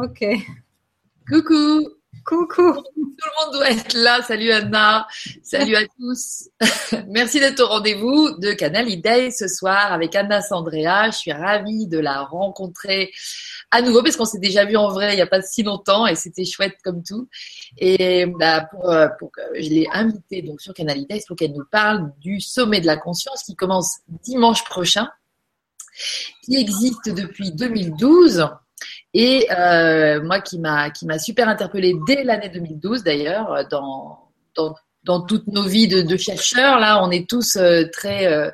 Ok. Coucou. Coucou. Tout le monde doit être là. Salut Anna. Salut à tous. Merci d'être au rendez-vous de Canal Day ce soir avec Anna Sandrea. Je suis ravie de la rencontrer à nouveau parce qu'on s'est déjà vu en vrai il n'y a pas si longtemps et c'était chouette comme tout. Et bah, pour, euh, pour, je l'ai invitée donc sur Canal Day pour qu'elle nous parle du sommet de la conscience qui commence dimanche prochain, qui existe depuis 2012 et euh, moi, qui m'a qui m'a super interpellée dès l'année 2012 d'ailleurs, dans, dans dans toutes nos vies de, de, chercheurs, là, on est tous euh, très euh,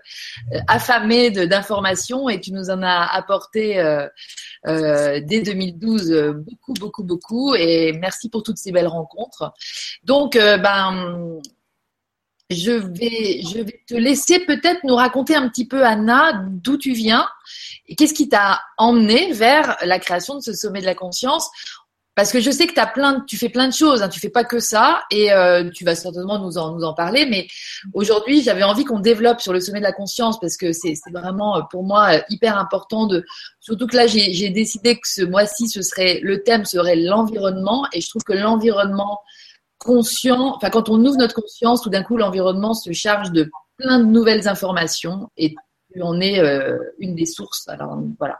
affamés d'informations et tu nous en as apporté euh, euh dès 2012 beaucoup, beaucoup, beaucoup. Et merci pour toutes ces belles rencontres. Donc, ben, je vais, je vais te laisser peut-être nous raconter un petit peu, Anna, d'où tu viens et qu'est-ce qui t'a emmené vers la création de ce sommet de la conscience. Parce que je sais que as plein tu fais plein de choses, hein, tu fais pas que ça, et euh, tu vas certainement nous en, nous en parler. Mais aujourd'hui, j'avais envie qu'on développe sur le sommet de la conscience parce que c'est vraiment euh, pour moi euh, hyper important de. Surtout que là, j'ai décidé que ce mois-ci, ce serait le thème serait l'environnement, et je trouve que l'environnement conscient, enfin quand on ouvre notre conscience, tout d'un coup l'environnement se charge de plein de nouvelles informations et on est euh, une des sources. Alors voilà.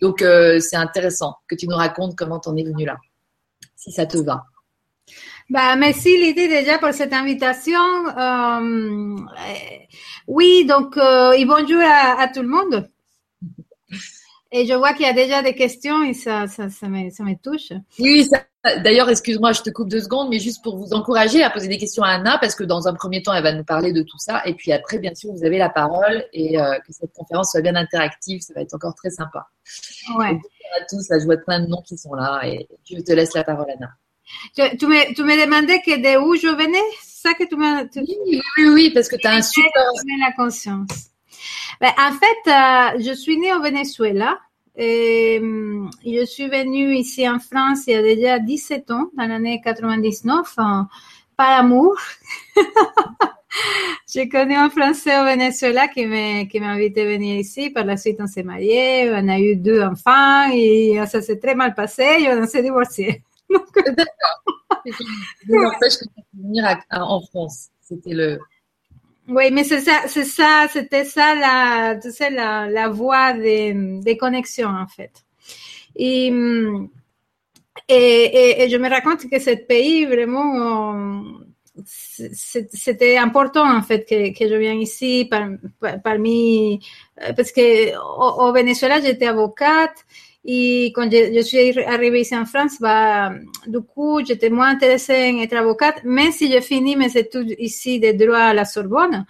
Donc euh, c'est intéressant que tu nous racontes comment tu en es venu là, si ça te va. Bah, merci Lydie déjà pour cette invitation. Euh, oui, donc et bonjour à, à tout le monde. Et je vois qu'il y a déjà des questions et ça, ça, ça, me, ça me touche. Oui, ça, D'ailleurs, excuse-moi, je te coupe deux secondes, mais juste pour vous encourager à poser des questions à Anna, parce que dans un premier temps, elle va nous parler de tout ça. Et puis après, bien sûr, vous avez la parole et euh, que cette conférence soit bien interactive, ça va être encore très sympa. Ouais. à tous, là, je vois plein de noms qui sont là et je te laisse la parole, Anna. Tu, tu me, tu me demandais que de où je venais? C'est ça que tu m'as. Oui, oui, oui, parce que tu as un super. la conscience. Ben, en fait, euh, je suis née au Venezuela. Et, euh, je suis venue ici en France il y a déjà 17 ans, dans l'année 99, par amour. J'ai connu un Français au Venezuela qui m'a qui invité à venir ici. Par la suite, on s'est mariés, on a eu deux enfants et ça s'est très mal passé et on s'est divorcés. D'accord. n'empêche que venir en France. C'était le, oui, mais c'est ça, c'est ça, c'était ça la, tu sais, la, la voie des, des connexions en fait. Et, et, et, je me raconte que ce pays vraiment, c'était important en fait que, je vienne ici par, parmi, parce que au, Venezuela j'étais avocate et quand je, je, suis arrivée ici en France, bah, du coup, j'étais moins intéressée en être avocate, même si j'ai fini mes études ici de droit à la Sorbonne,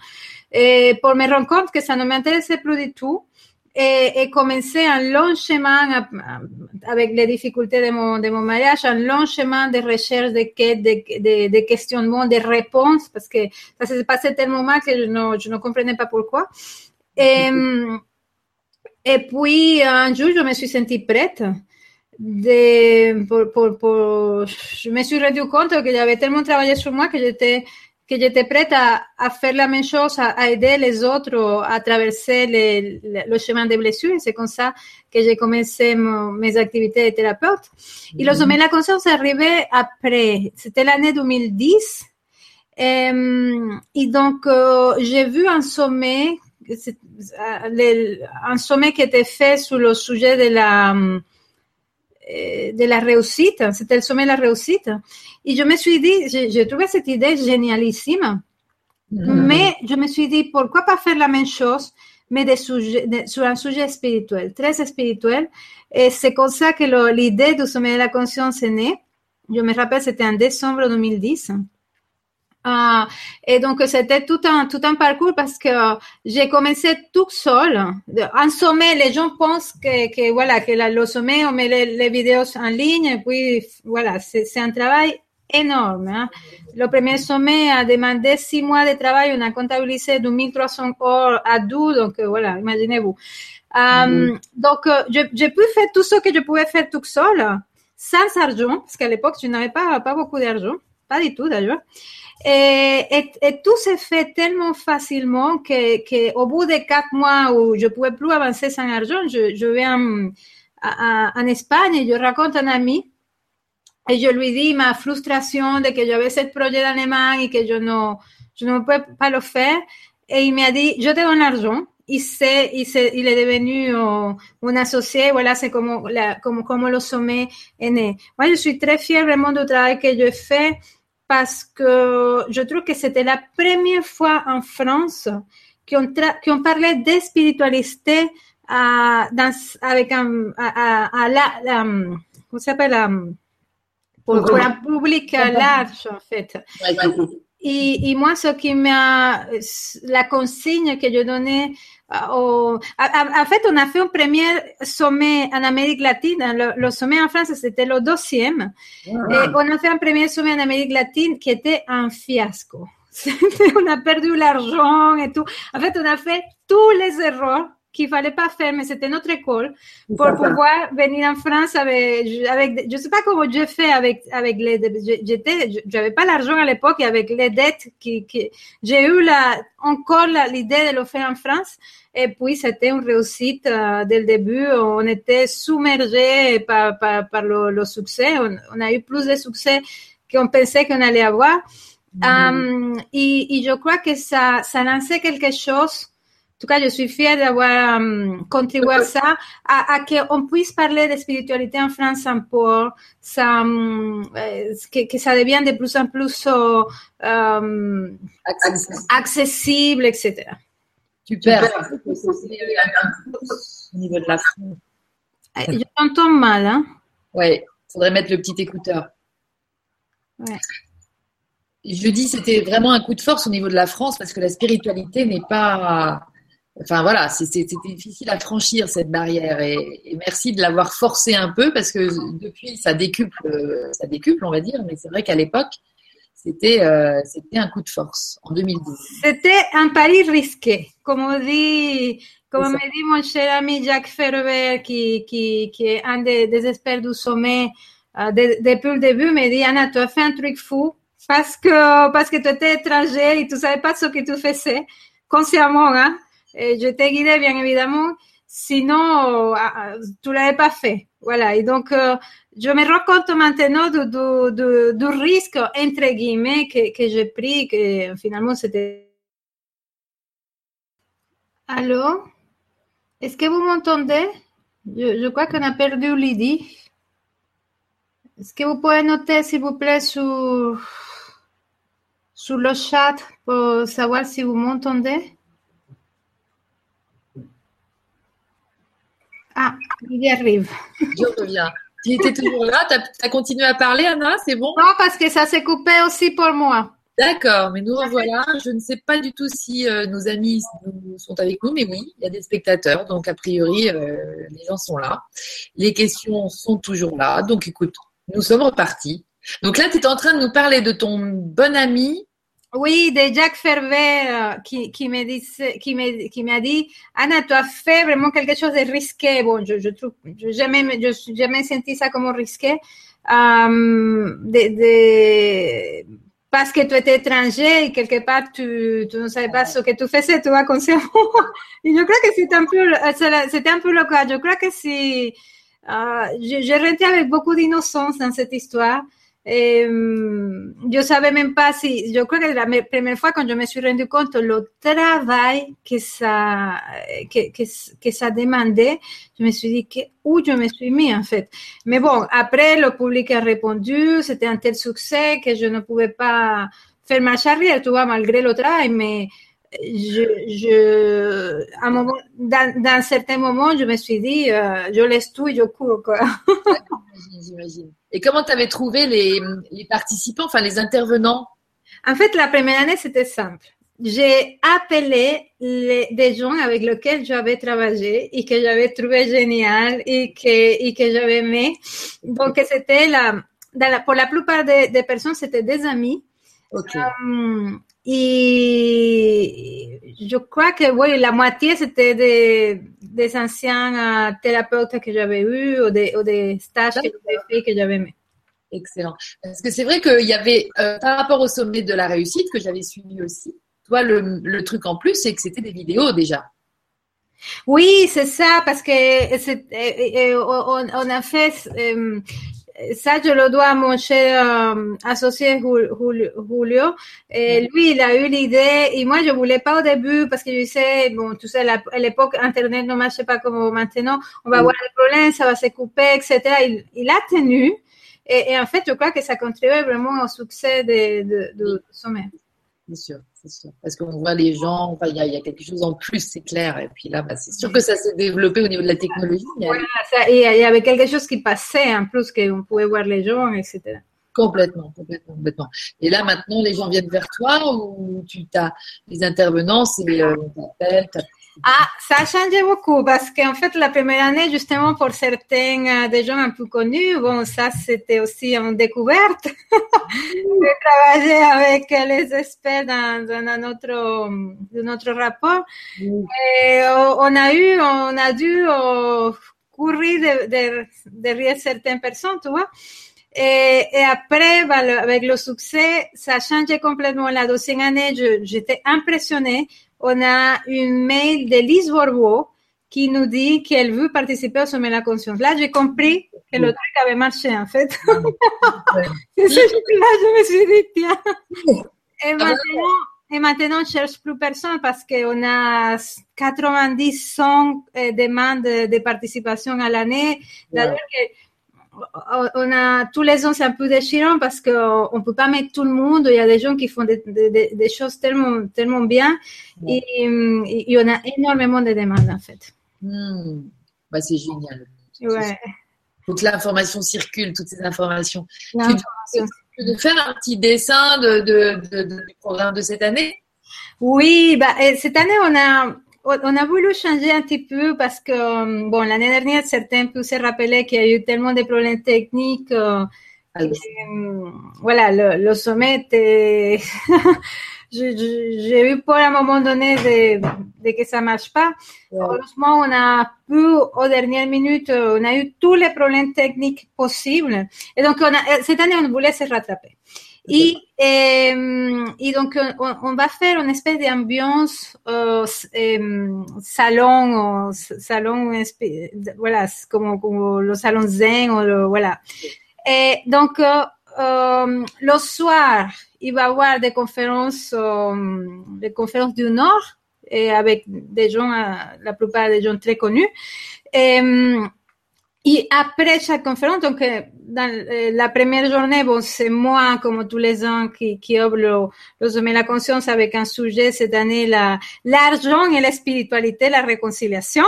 et pour me rendre compte que ça ne m'intéressait plus du tout. Et, et commencer un long chemin avec les difficultés de mon, mariage, un long chemin de recherche, de quêtes, de, de, de réponses, parce que ça s'est passé tellement mal que je ne, comprenais pas pourquoi. Et, puis, un jour, je me suis sentie prête. Je me suis rendu compte que j'avais tellement travaillé sur moi que j'étais que j'étais prête à, à, faire la même chose, à, à, aider les autres à traverser les, le chemin des blessures. C'est comme ça que j'ai commencé mon, mes activités de thérapeute. Et le sommet de la conscience est arrivé après. C'était l'année 2010. Et, et donc, euh, j'ai vu un sommet un sommet qui était fait sur le sujet de la, de la réussite, c'était le sommet de la réussite. Et je me suis dit, j'ai trouvé cette idée génialissime, mmh. mais je me suis dit, pourquoi pas faire la même chose, mais de, sur un sujet spirituel, très spirituel. Et c'est comme ça que l'idée du sommet de la conscience est née. Je me rappelle, c'était en décembre 2010. Uh, et donc, c'était tout un, tout un parcours parce que j'ai commencé tout seul. En sommet, les gens pensent que, que voilà, que la, le sommet, on met les, les, vidéos en ligne et puis, voilà, c'est un travail énorme. Hein. Le premier sommet a demandé six mois de travail. On a comptabilisé 2300 heures à deux. Donc, voilà, imaginez-vous. Um, mm. Donc, j'ai pu faire tout ce que je pouvais faire tout seul, sans argent, parce qu'à l'époque, je n'avais pas, pas beaucoup d'argent. Pas du tout, d'ailleurs. Et, et, et, tout s'est fait tellement facilement que, que, au bout de quatre mois où je pouvais plus avancer sans argent, je, je viens en Espagne et je raconte à un ami et je lui dis ma frustration de que j'avais ce projet d'allemand et que je ne, je ne peux pas le faire. Et il m'a dit, je te donne l'argent. Il, sait, il, il est devenu euh, un associé. Voilà, c'est comme, la, comme, comme le sommet est né. Moi, je suis très fière vraiment du travail que je fais parce que je trouve que c'était la première fois en France qu'on, qu'on parlait de spiritualité à, dans, avec un, à, à, la, la, comment s'appelle, pour, pour, un public large, en fait. Et, et, moi, ce qui m'a, la consigne que je donnais au, en fait, on a fait un premier sommet en Amérique latine. Le, le sommet en France, c'était le deuxième. Et on a fait un premier sommet en Amérique latine qui était un fiasco. on a perdu l'argent et tout. En fait, on a fait tous les erreurs qu'il fallait pas faire, mais c'était notre école pour pouvoir venir en France avec, avec, je sais pas comment j'ai fait avec, avec les, j'étais, j'avais pas l'argent à l'époque et avec les dettes qui, qui j'ai eu la, encore l'idée de le faire en France. Et puis, c'était une réussite euh, dès le début. On était submergé par, par, par le, le, succès. On, on, a eu plus de succès qu'on pensait qu'on allait avoir. Mm-hmm. um, et, et, je crois que ça, ça lançait quelque chose tout cas, je suis fière d'avoir um, contribué à ça, à, à qu'on puisse parler de spiritualité en France un peu, ça, um, que, que, ça devienne de plus en plus uh, um, accessible. accessible, etc. Super. Au niveau de la France. Je t'entends mal, hein? Ouais, faudrait mettre le petit écouteur. Ouais. Je dis, c'était vraiment un coup de force au niveau de la France parce que la spiritualité n'est pas Enfin voilà, c'était difficile à franchir cette barrière. Et, et merci de l'avoir forcé un peu parce que depuis ça décuple, ça décuple on va dire, mais c'est vrai qu'à l'époque c'était euh, c'était un coup de force en 2012. C'était un pari risqué, comme dit comme me dit mon cher ami Jacques Ferber qui qui, qui est un des, des experts du sommet euh, de, depuis le début, me dit Anna tu as fait un truc fou parce que parce que tu étais étranger et tu savais pas ce que tu faisais consciemment hein et je t'ai guidé, bien évidemment. Sinon, tu l'avais pas fait. Voilà. Et donc, euh, je me rends compte maintenant du, risque, entre guillemets, que, j'ai pris, que finalement, c'était... Allô? Est-ce que vous m'entendez? Je, je, crois qu'on a perdu Lydie. Est-ce que vous pouvez noter, s'il vous plaît, sur, sur le chat pour savoir si vous m'entendez? Ah, il y arrive. Je reviens. Tu étais toujours là Tu as, continué à parler, Anna? C'est bon? Non, parce que ça s'est coupé aussi pour moi. D'accord, mais nous revoilà. Je ne sais pas du tout si euh, nos amis sont avec nous, mais oui, il y a des spectateurs. Donc, a priori, euh, les gens sont là. Les questions sont toujours là. Donc, écoute, nous sommes repartis. Donc là, tu es en train de nous parler de ton bon ami oui, de Jacques Ferber euh, qui, qui me dice, qui me, qui m'a dit, Anna, tu as fait vraiment quelque chose de risqué. Bon, je, je trouve, je jamais, je jamais senti ça comme risqué. Um, de, de, parce que tu étais étranger et quelque part tu, tu ne savais pas ce que tu faisais, tu vois, consciemment. et je crois que c'était un peu, c'était un peu le cas. Je crois que si, uh, je, avec beaucoup d'innocence dans cette histoire. Eh, yo savais même pas si, yo creo que la primera fois quand je me suis rendu compte le travail que ça, que, que, ça demandait, je me suis dit que, où je me suis mis en fait. Mais bon, après le public a répondu, c'était un tel succès que je ne pouvais pas faire marche arrière, tu vois, malgré le travail, mais je, je, à un moment, dans, certains moments, je me suis dit, euh, je laisse tout et je cours, quoi. J'imagine. Et comment tu avais trouvé les, les, participants, enfin les intervenants? En fait, la première année, c'était simple. J'ai appelé les, des gens avec lesquels j'avais travaillé et que j'avais trouvé génial et que, et que j'avais aimé. Donc, c'était la, la, pour la plupart des, des personnes, c'était des amis. Okay. Um, et je crois que oui, la moitié c'était des, des anciens euh, thérapeutes que j'avais eus ou des, ou des stages que j'avais fait que j'avais aimé. Excellent. Parce que c'est vrai qu'il y avait, euh, par rapport au sommet de la réussite que j'avais suivi aussi, toi, le, le truc en plus, c'est que c'était des vidéos déjà. Oui, c'est ça, parce que on, a fait ça, je le dois à mon cher associé Julio. Et lui, il a eu l'idée, et moi, je voulais pas au début, parce que je disais, bon, tu sais, à l'époque, Internet ne marchait pas comme maintenant, on va avoir des problèmes, ça va se couper, etc. Il, il a tenu, et, en fait, je crois que ça contribue vraiment au succès de, de, de sommet. C'est sûr, c'est sûr. Parce qu'on voit les gens, enfin, il y, y, a quelque chose en plus, c'est clair. Et puis là, bah, c'est sûr que ça s'est développé au niveau de la technologie. Voilà, ça, et il y avait quelque chose qui passait en plus, qu'on pouvait voir les gens, etc. Complètement, complètement, complètement. Et là, maintenant, les gens viennent vers toi ou tu as les intervenants, c'est euh, on t'appelle, ah, ça a changé beaucoup parce qu'en fait, la première année, justement, pour certains euh, des gens un peu connus, bon, ça, c'était aussi une découverte de travailler avec les experts dans, dans notre, notre rapport. Et on a eu, on a dû euh, courir derrière certaines personnes, tu vois. Et, et, après, bah, avec le succès, ça a changé complètement. La deuxième année, j'étais impressionnée on a une mail de Lise Borbeau qui nous dit qu'elle veut participer au sommet de la conscience. Là, j'ai compris que le truc avait marché, en fait. C'est ce là je me suis dit, tiens. Et maintenant, et maintenant, on cherche plus personne parce qu'on a 90, 100 euh, demandes de participation à l'année. On a tous les ans c'est un peu déchirant parce qu'on ne peut pas mettre tout le monde. Il y a des gens qui font des, choses tellement, tellement bien et, il y en a énormément de demandes en fait. Hmm. Bah, c'est génial. Ouais. Faut que l'information circule, toutes ces informations. Tu peux faire un petit dessin de, du programme de cette année? Oui, bah, cette année on a on a voulu changer un petit peu parce que, euh, bon, l'année dernière, certains peuvent se rappeler qu'il y a eu tellement de problèmes techniques. Euh, euh voilà, le, le sommet était... J'ai eu peur à un moment donné de, de que ça marche pas. Heureusement, on a pu, aux dernières minutes, on a eu tous les problèmes techniques possibles. Et donc, on a, cette année, on voulait se rattraper. Et, et, donc, on, on, va faire une espèce d'ambiance euh, euh, salon, salon, voilà, comme, comme, le salon zen, ou le, voilà. Et donc, euh, euh, le soir, il va y avoir des conférences, des conférences du Nord, et avec des gens, la plupart des gens très connus. Et, et après chaque conférence, donc dans euh, la première journée, bon, c'est moi, comme tous les ans, qui, qui ouvre le, le sommet de la conscience avec un sujet cette année, la, l'argent et la spiritualité, la réconciliation.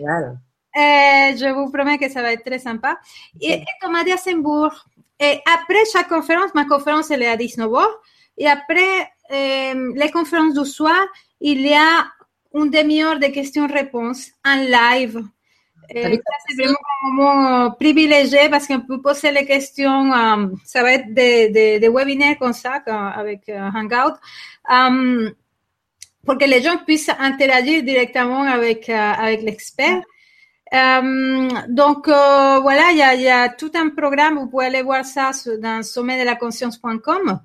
Voilà. Et je vous promets que ça va être très sympa. Et, et comme à Dissembourg, et après chaque conférence, ma conférence elle est à 19h, et après euh, les conférences du soir, il y a une demi-heure de questions-réponses en live et ça, c'est vraiment un moment privilégié parce qu'on peut poser les questions. Um, ça va être des, des, des, webinaires comme ça, avec uh, Hangout, pour que les gens puissent interagir directement avec, avec l'expert. Donc euh, voilà, il y a, y a, tout un programme, vous pouvez aller voir ça dans sommet de la conscience.com.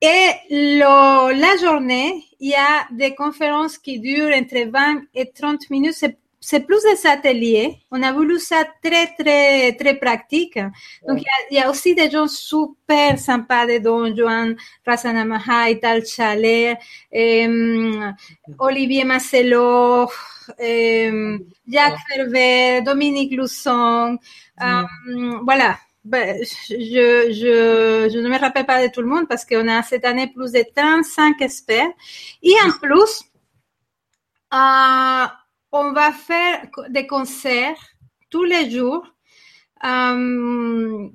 Et le, la journée, il y a des conférences qui durent entre 20 et 30 minutes. C'est c'est plus des ateliers. On a voulu ça très, très, très pratique. Donc, il y, a aussi des gens super sympas de Don Juan, Razanamaha, Tal Chalet, euh, Olivier Marcelo, euh, Jacques Ferver, Dominique Lusson. Euh, voilà. Ben, je, je, je ne me rappelle pas de tout le monde parce qu'on a cette année plus de 35 experts. Et en plus, euh, on va faire des concerts tous les jours euh,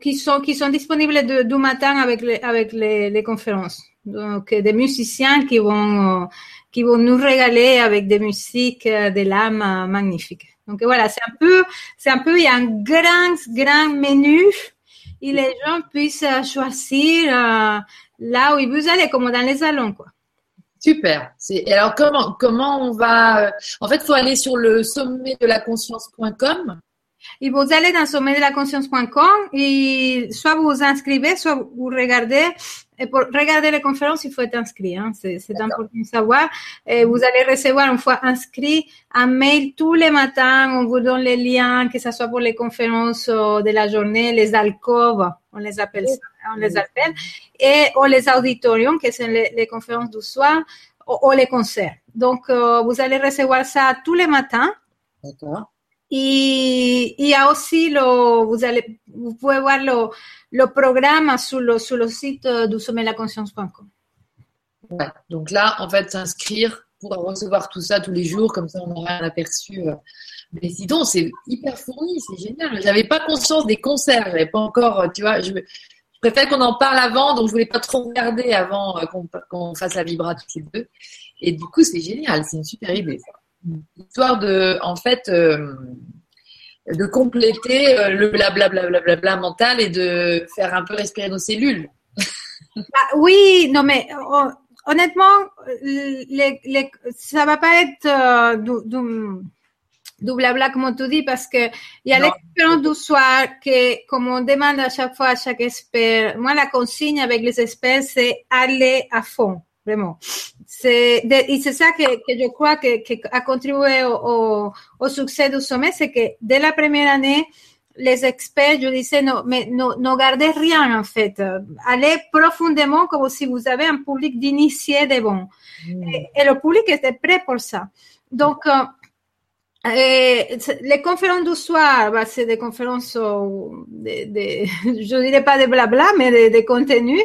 qui, sont, qui sont disponibles du matin avec les, avec les, les, conférences. Donc, des musiciens qui vont, qui vont nous régaler avec des musiques de l'âme magnifiques. Donc voilà, c'est un peu, c'est un peu, il y a un grand, grand menu et les gens puissent choisir euh, là où ils veulent aller, comme dans les salons, quoi. Super. Alors comment comment on va euh, En fait, il faut aller sur le sommet de la conscience.com. Et vous allez dans sommet de la conscience.com et soit vous vous inscrivez, soit vous regardez Et pour regarder les conférences, il faut être inscrit. Hein. C'est important de savoir. Et vous allez recevoir, une fois inscrit, un mail tous les matins. On vous donne les liens, que ce soit pour les conférences de la journée, les alcôves, on les appelle ça, on les appelle, et ou les auditoriums, qui sont les, conférences du soir, ou, les concerts. Donc, euh, vous allez recevoir ça tous les matins. D'accord. Y a aussi, vous, pouvez voir le, le programme sur le, sur le site du sommet la conscience.com. Ouais, donc là, en fait, s'inscrire pour recevoir tout ça tous les jours, comme ça on aura un aperçu. Euh. Mais sinon, c'est hyper fourni, c'est génial. J'avais pas conscience des concerts, j'avais pas encore, tu vois, je, préfère qu'on en parle avant, donc je voulais pas trop regarder avant euh, qu'on fasse la vibra tous les deux. Et du coup, c'est génial, c'est une super idée. Histoire de, en fait, euh, de compléter euh, le blablabla mental et de faire un peu respirer nos cellules. Ah, oui, non mais oh, honnêtement, les, les, ça va pas être euh, du, du, blabla comme tu dis parce que il y a l'expérience du soir que comme on demande à chaque fois à chaque expert, moi la consigne avec les experts c'est aller à fond vraiment. C'est, et c'est ça que, que, je crois que, que a contribué au, au, succès du sommet, c'est que dès la première année, les experts, je disais, non, mais ne no gardez rien en fait. Allez profondément comme si vous avez un public d'initiés de bon. Mm. Et, et, le public était prêt pour ça. Donc, euh, et les conférences du soir, bah, c'est des conférences, de, de, je dirais pas de blabla, mais de, de contenu.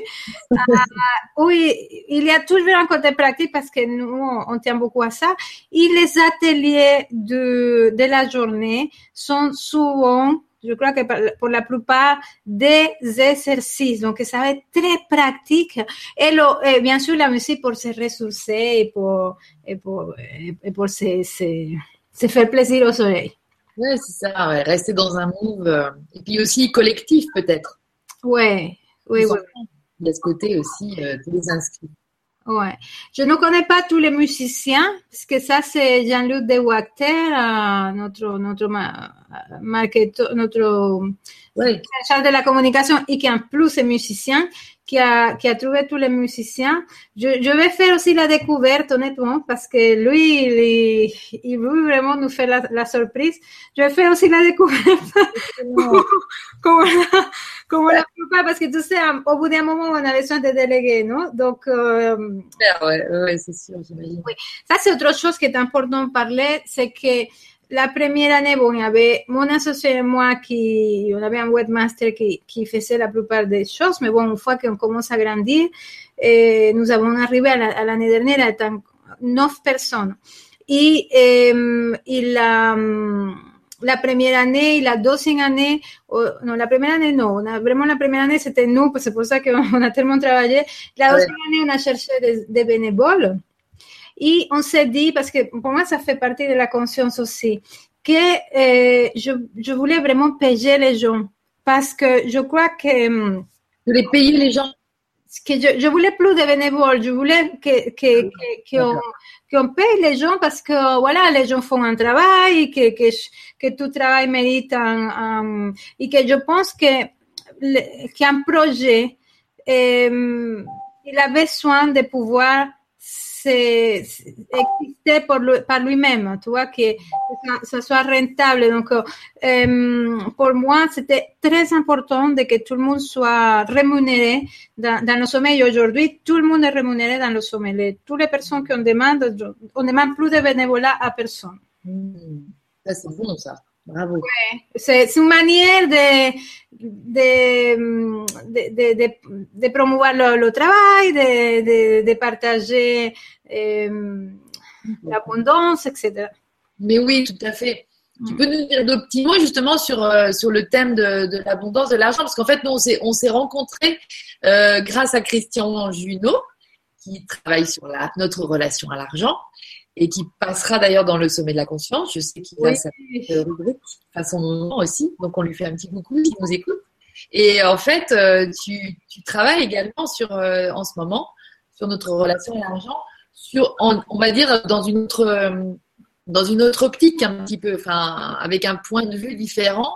euh, oui, il y a toujours un côté pratique parce que nous, on tient beaucoup à ça. Et les ateliers de, de la journée sont souvent, je crois que pour la plupart, des exercices. Donc, ça va être très pratique. Et bien sûr, la musique pour se ressourcer et pour, et pour, et pour se, se c'est faire plaisir au soleil. Oui, c'est ça, rester dans un move. Euh, et puis aussi collectif, peut-être. Ouais, oui, oui. De ce côté aussi, euh, tous les inscrits. Ouais. Je ne connais pas tous les musiciens, parce que ça, c'est Jean-Luc de Wachter, euh, notre, notre, marketeur, notre oui. charge de la communication, et qui en plus est musicien qui a, qui a trouvé tous les musiciens. Je, je, vais faire aussi la découverte, honnêtement, parce que lui, il, il veut vraiment nous faire la, la, surprise. Je vais faire aussi la découverte. comme, la, comme la plupart, parce que tu sais, au bout d'un moment, on a besoin de déléguer, non? Donc, euh, ouais, ouais, c'est sûr, j'imagine. Oui. Ça, c'est autre chose qui est important de parler, c'est que la première année, bon, il y avait mon associé et moi qui, on avait un webmaster qui, qui faisait la plupart des choses, mais bon, une fois qu'on commence à grandir, et nous avons arrivé à l'année dernière à être neuf personnes. Et, euh, et la, la première année et la deuxième année, oh, non, la première année, non, on a, vraiment la première année, c'était nous, c'est pour ça qu'on a tellement travaillé. La deuxième année, on a cherché des, des bénévoles. Et on s'est dit, parce que pour moi, ça fait partie de la conscience aussi, que euh, je, je, voulais vraiment payer les gens. Parce que je crois que... Hum, vous voulez payer les gens. que je, je voulais plus de bénévoles, je voulais que, que, que, qu'on, qu'on paye les gens parce que voilà, les gens font un travail, que, que, que tout travail mérite un, un, et que je pense que qu'un projet, euh, il a besoin de pouvoir por lui, par lui-même, tu vois, que ça, soit rentable. Donc, euh, pour moi, c'était très important de que tout le monde soit rémunéré dans, dans le sommet. Aujourd'hui, tout le monde est rémunéré dans le sommet. Les, toutes les personnes qui on demande, on demande plus de bénévolat à personne. Ça, c'est bon, ça. Bravo. Ouais. C'est une manière de, de, de, de, de promouvoir le, le travail, de, de, partager euh, l'abondance, etc. Mais oui, tout à fait. Tu peux nous dire deux petits mots justement sur, euh, sur le thème de, de l'abondance de l'argent Parce qu'en fait, nous, on s'est rencontrés euh, grâce à Christian Junot, qui travaille sur la, notre relation à l'argent et qui passera d'ailleurs dans le sommet de la conscience. Je sais qu'il a sa rubrique à son moment aussi, donc on lui fait un petit coucou s'il nous écoute. Et en fait, euh, tu, tu travailles également sur, euh, en ce moment, sur notre relation à l'argent, sur, on va dire, dans une autre, euh, dans une autre optique un petit peu, enfin, avec un point de vue différent.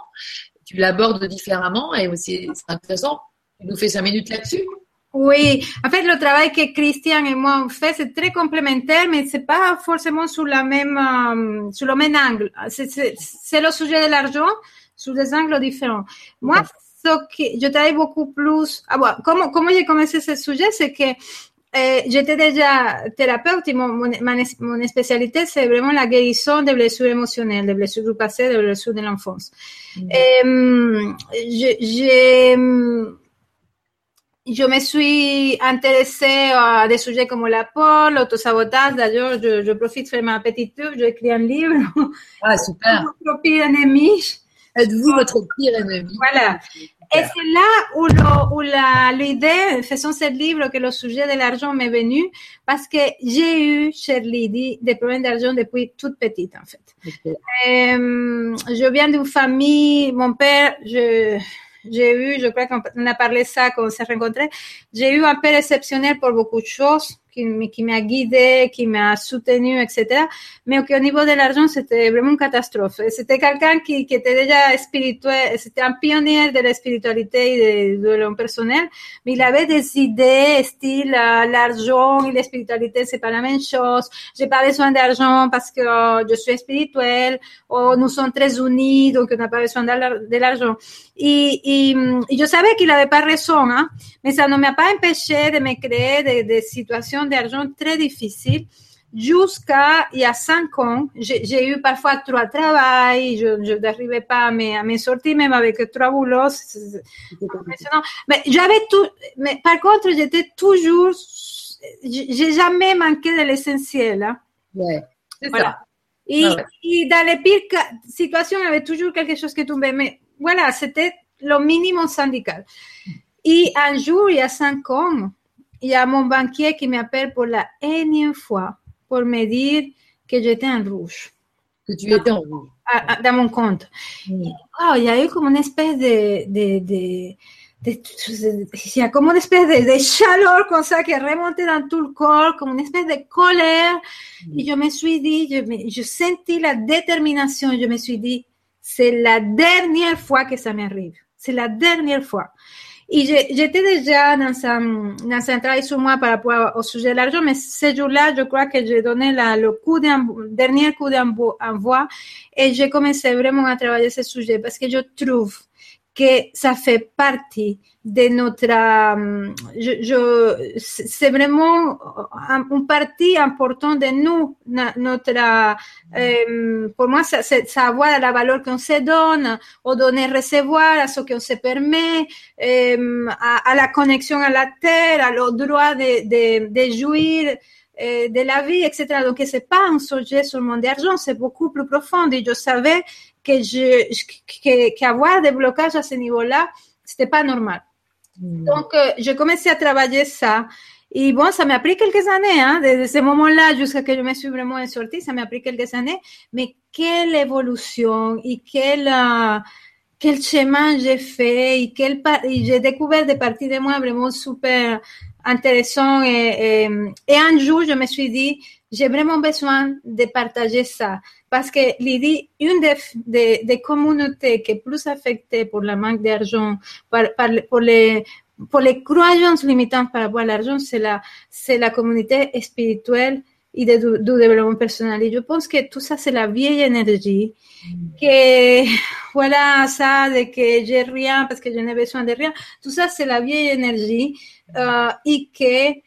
Tu l'abordes différemment et c'est intéressant. Tu nous fais cinq minutes là-dessus Oui, en fait, le travail que Christian et moi on fait, c'est très complémentaire, mais c'est pas forcément sur la même, euh, sur le même angle. C'est le sujet de l'argent sous des angles différents. Moi, ce que je travaille beaucoup plus. Ah, bon, comment, comment j'ai commencé ce sujet, c'est que euh, j'étais déjà thérapeute et mon, mon, mon spécialité, c'est vraiment la guérison des blessures émotionnelles, des blessures du passé, des blessures de l'enfance. Mm. Et j'ai je me suis intéressée à des sujets comme la peur, l'autosabotage. D'ailleurs, je, je, profite de ma petite pub, j'écris un livre. Ah, super. Votre pire ennemi. Êtes-vous votre pire ennemi? Voilà. Et c'est là où, l'idée, faisant ce livre, que le sujet de l'argent m'est venu, parce que j'ai eu, chère Lydie, des problèmes d'argent depuis toute petite, en fait. Euh, je viens d'une famille, mon père, je, j'ai eu, je crois qu'on a parlé ça quand on s'est rencontrés, j'ai eu un père exceptionnel pour beaucoup de choses qui, m'a guidé, qui m'a soutenu, etc. Mais au niveau de l'argent, c'était vraiment une catastrophe. C'était quelqu'un qui, qui, était déjà spirituel, c'était un pionnier de la spiritualité et de, de l'homme personnel, mais il avait des idées, style l'argent et la spiritualité, c'est pas la même chose. J'ai pas besoin d'argent parce que je suis spirituel, ou nous sommes très unis, donc on n'a pas besoin de l'argent. Et, et, et, je savais qu'il avait pas raison, hein, mais ça ne m'a pas empêché de me créer des, des situations d'argent très difficile. Jusqu'à il y a cinq ans, j'ai eu parfois trois travails, je n'arrivais pas à me, à me, sortir même avec trois boulots. Mais j'avais tout, mais par contre, j'étais toujours, j'ai jamais manqué de l'essentiel. Hein. Ouais, voilà. Et, et, dans les pires situations, il y avait toujours quelque chose qui tombait. Mais voilà, c'était le minimum syndical. Et un jour, il y a cinq ans, il y a mon banquier qui m'appelle pour la énième fois pour me dire que j'étais en rouge. Que tu étais en rouge. Dans mon compte. Oh, il y a eu comme une espèce de, de, de il y a comme une espèce de, de, chaleur comme ça qui remontait dans tout le corps, comme une espèce de colère. Et je me suis dit, je, me, je sentis la détermination. Je me suis dit, c'est la dernière fois que ça m'arrive. C'est la dernière fois. Et j'étais déjà dans un, dans un travail sur moi par rapport au sujet de l'argent, mais ce jour-là, je crois que j'ai donné la, le coup dernier coup d'envoi et j'ai commencé vraiment à travailler ce sujet parce que je trouve que ça fait partie de notre, euh, je, je c'est vraiment un, une partie importante de nous, notre, euh, pour moi, c'est savoir la valeur qu'on se donne, au donner, recevoir, à ce qu'on se permet, euh, à, la connexion à la terre, à le droit de, de, de jouir euh, de la vie, etc. Donc, c'est pas un sujet sur mon argent, c'est beaucoup plus profond. Et je savais que je, qu'avoir des blocages à ce niveau-là, c'était pas normal. Donc, euh, j'ai commencé à travailler ça. Et bon, ça m'a pris quelques années, hein, de, ce moment-là jusqu'à que je me suis vraiment sortie, ça m'a pris quelques années. Mais quelle évolution et quel, quel chemin j'ai fait et, quel, et j'ai découvert des parties de moi vraiment super intéressant. Et, et, et, un jour, je me suis dit, j'ai vraiment besoin de partager ça. Parce que l'idée, une des, des, des, communautés qui est plus affectée pour le manque d'argent, par, par, pour les pour les croyances limitantes par rapport à l'argent, c'est la, c'est la communauté spirituelle et de, du, du, développement personnel. Et je pense que tout ça, c'est la vieille énergie. Mm. Que, voilà, ça, de que j'ai rien parce que je n'ai besoin de rien. Tout ça, c'est la vieille énergie euh, et que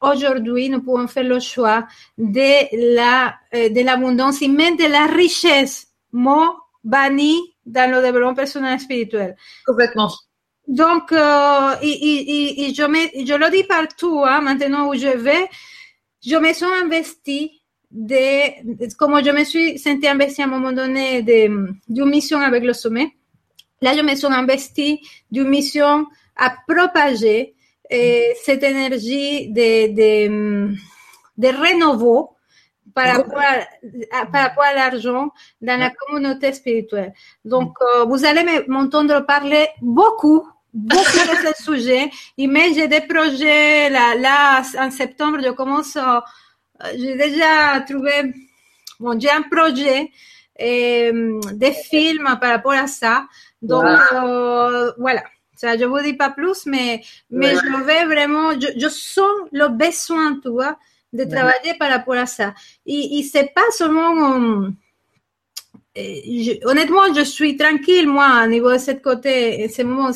aujourd'hui, nous pouvons faire le choix de la, euh, de l'abondance et même de la richesse, mot banni dans le développement personnel spirituel. Complètement. Donc, euh, et, et, et, je, me, je le dis partout, hein, maintenant où je vais, je me suis investie de, comme je me suis sentie investie à un moment donné d'une mission avec le sommet, là, je me suis investie d'une mission à propager eh, cette énergie de, de, de renouveau par rapport à, par rapport à l'argent dans la communauté spirituelle. Donc, euh, vous allez m'entendre parler beaucoup, beaucoup de ce sujet. Et mais j'ai des projets, là, là, en septembre, je commence, euh, j'ai déjà trouvé, bon, j'ai un projet, euh, des films par rapport à ça. Donc, wow. voilà Ça, je vous dis pas plus, mais, mais je vais vraiment, je, je sens le besoin, tu vois, de travailler par rapport à ça. Et, et c'est pas seulement, je, honnêtement, je suis tranquille, moi, au niveau de ce côté, ce moment,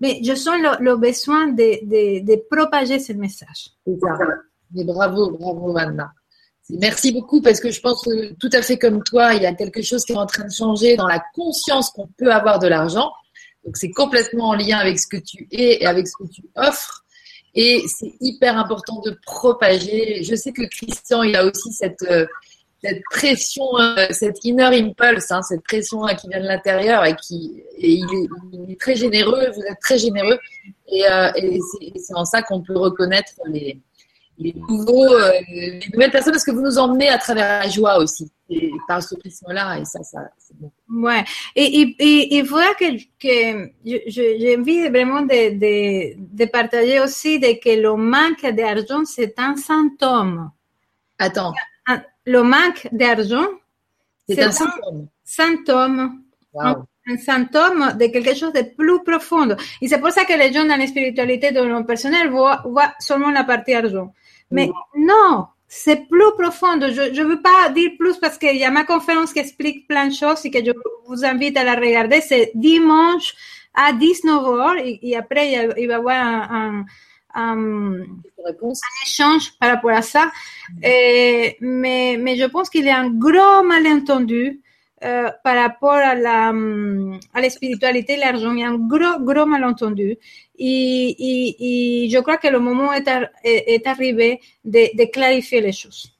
mais je sens le, le besoin de, de, de, propager ce message. Mais bravo, bravo, Anna. Merci beaucoup parce que je pense que tout à fait comme toi, il y a quelque chose qui est en train de changer dans la conscience qu'on peut avoir de l'argent. Donc c'est complètement en lien avec ce que tu es et avec ce que tu offres. Et c'est hyper important de propager. Je sais que Christian, il a aussi cette, euh, pression, euh, cette inner impulse, hein, cette pression hein, qui vient de l'intérieur et qui il, est, est, très généreux. Vous êtes très généreux et, euh, et c'est en ça qu'on peut reconnaître les, les nouveaux, euh, les nouvelles personnes parce que vous nous emmenez à travers la joie aussi et par ce prisme-là et ça, ça c'est bon. Ouais. Et, et, et, il faudra que, que j'ai envie vraiment de, de, de, partager aussi de que le manque d'argent c'est un symptôme. Attends. Le manque d'argent c'est un, un, symptôme. Symptôme. Wow un symptôme de quelque chose de plus profond. Et c'est pour ça que les gens dans la spiritualité, dans le personnel, voient, voient seulement la partie argent. Mais non, c'est plus profond. Je ne veux pas dire plus parce qu'il y a ma conférence qui explique plein de choses et que je vous invite à la regarder. C'est dimanche à 19h et, et après il, va y avoir un, un, un, un, échange par rapport à ça. Et, mais, mais je pense qu'il y a un gros malentendu euh, par rapport à la, à la spiritualité, l'argent, il y a un gros, gros malentendu. Et, et, et je crois que le moment est, ar est arrivé de, de, clarifier les choses.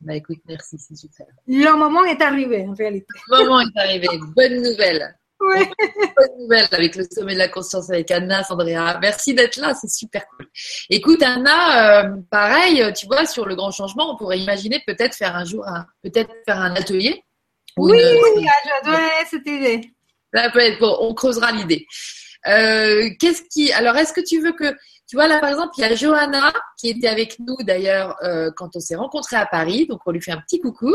Bah écoute, merci, c'est super. Le moment est arrivé, en réalité. Le moment est arrivé. Bonne nouvelle. Ouais. Bonne nouvelle avec le sommet de la conscience avec Anna, Sandrea. Merci d'être là, c'est super cool. Écoute, Anna, euh, pareil, tu vois, sur le grand changement, on pourrait imaginer peut-être faire un jour, peut-être faire un atelier oui, une... j'adorais cette idée. Ça peut être bon, on creusera l'idée. Euh, qu'est-ce qui alors est-ce que tu veux que tu vois là par exemple il y a Johanna qui était avec nous d'ailleurs euh, quand on s'est rencontrés à Paris donc on lui fait un petit coucou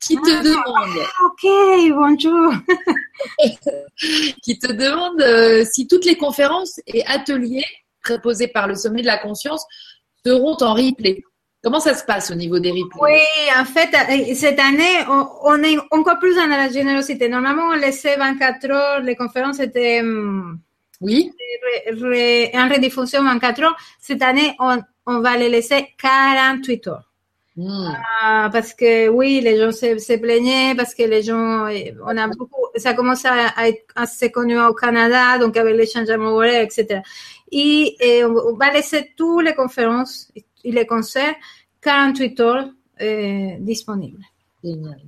qui te ah, demande ok bonjour qui te demande euh, si toutes les conférences et ateliers préposés par le sommet de la conscience seront en replay Comment ça se passe au niveau des replays Oui, en fait, euh, cette année, on, on, est encore plus dans la générosité. Normalement, on laissait 24 heures, les conférences étaient hum, oui. en rediffusion 24 heures. Cette année, on, on va les laisser 48 heures. Mmh. Ah, parce que oui, les gens se, se, plaignaient, parce que les gens, on a beaucoup, ça commence à, à, à se connaître au Canada, donc avec l'échange amoureux, etc. Et, et, on va laisser toutes les conférences et les concerts 48 heures euh, disponibles. Génial,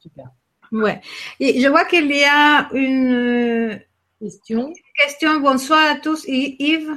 super. Ouais. Et je vois qu'il y a une question. Question. Bonsoir à tous. Yves.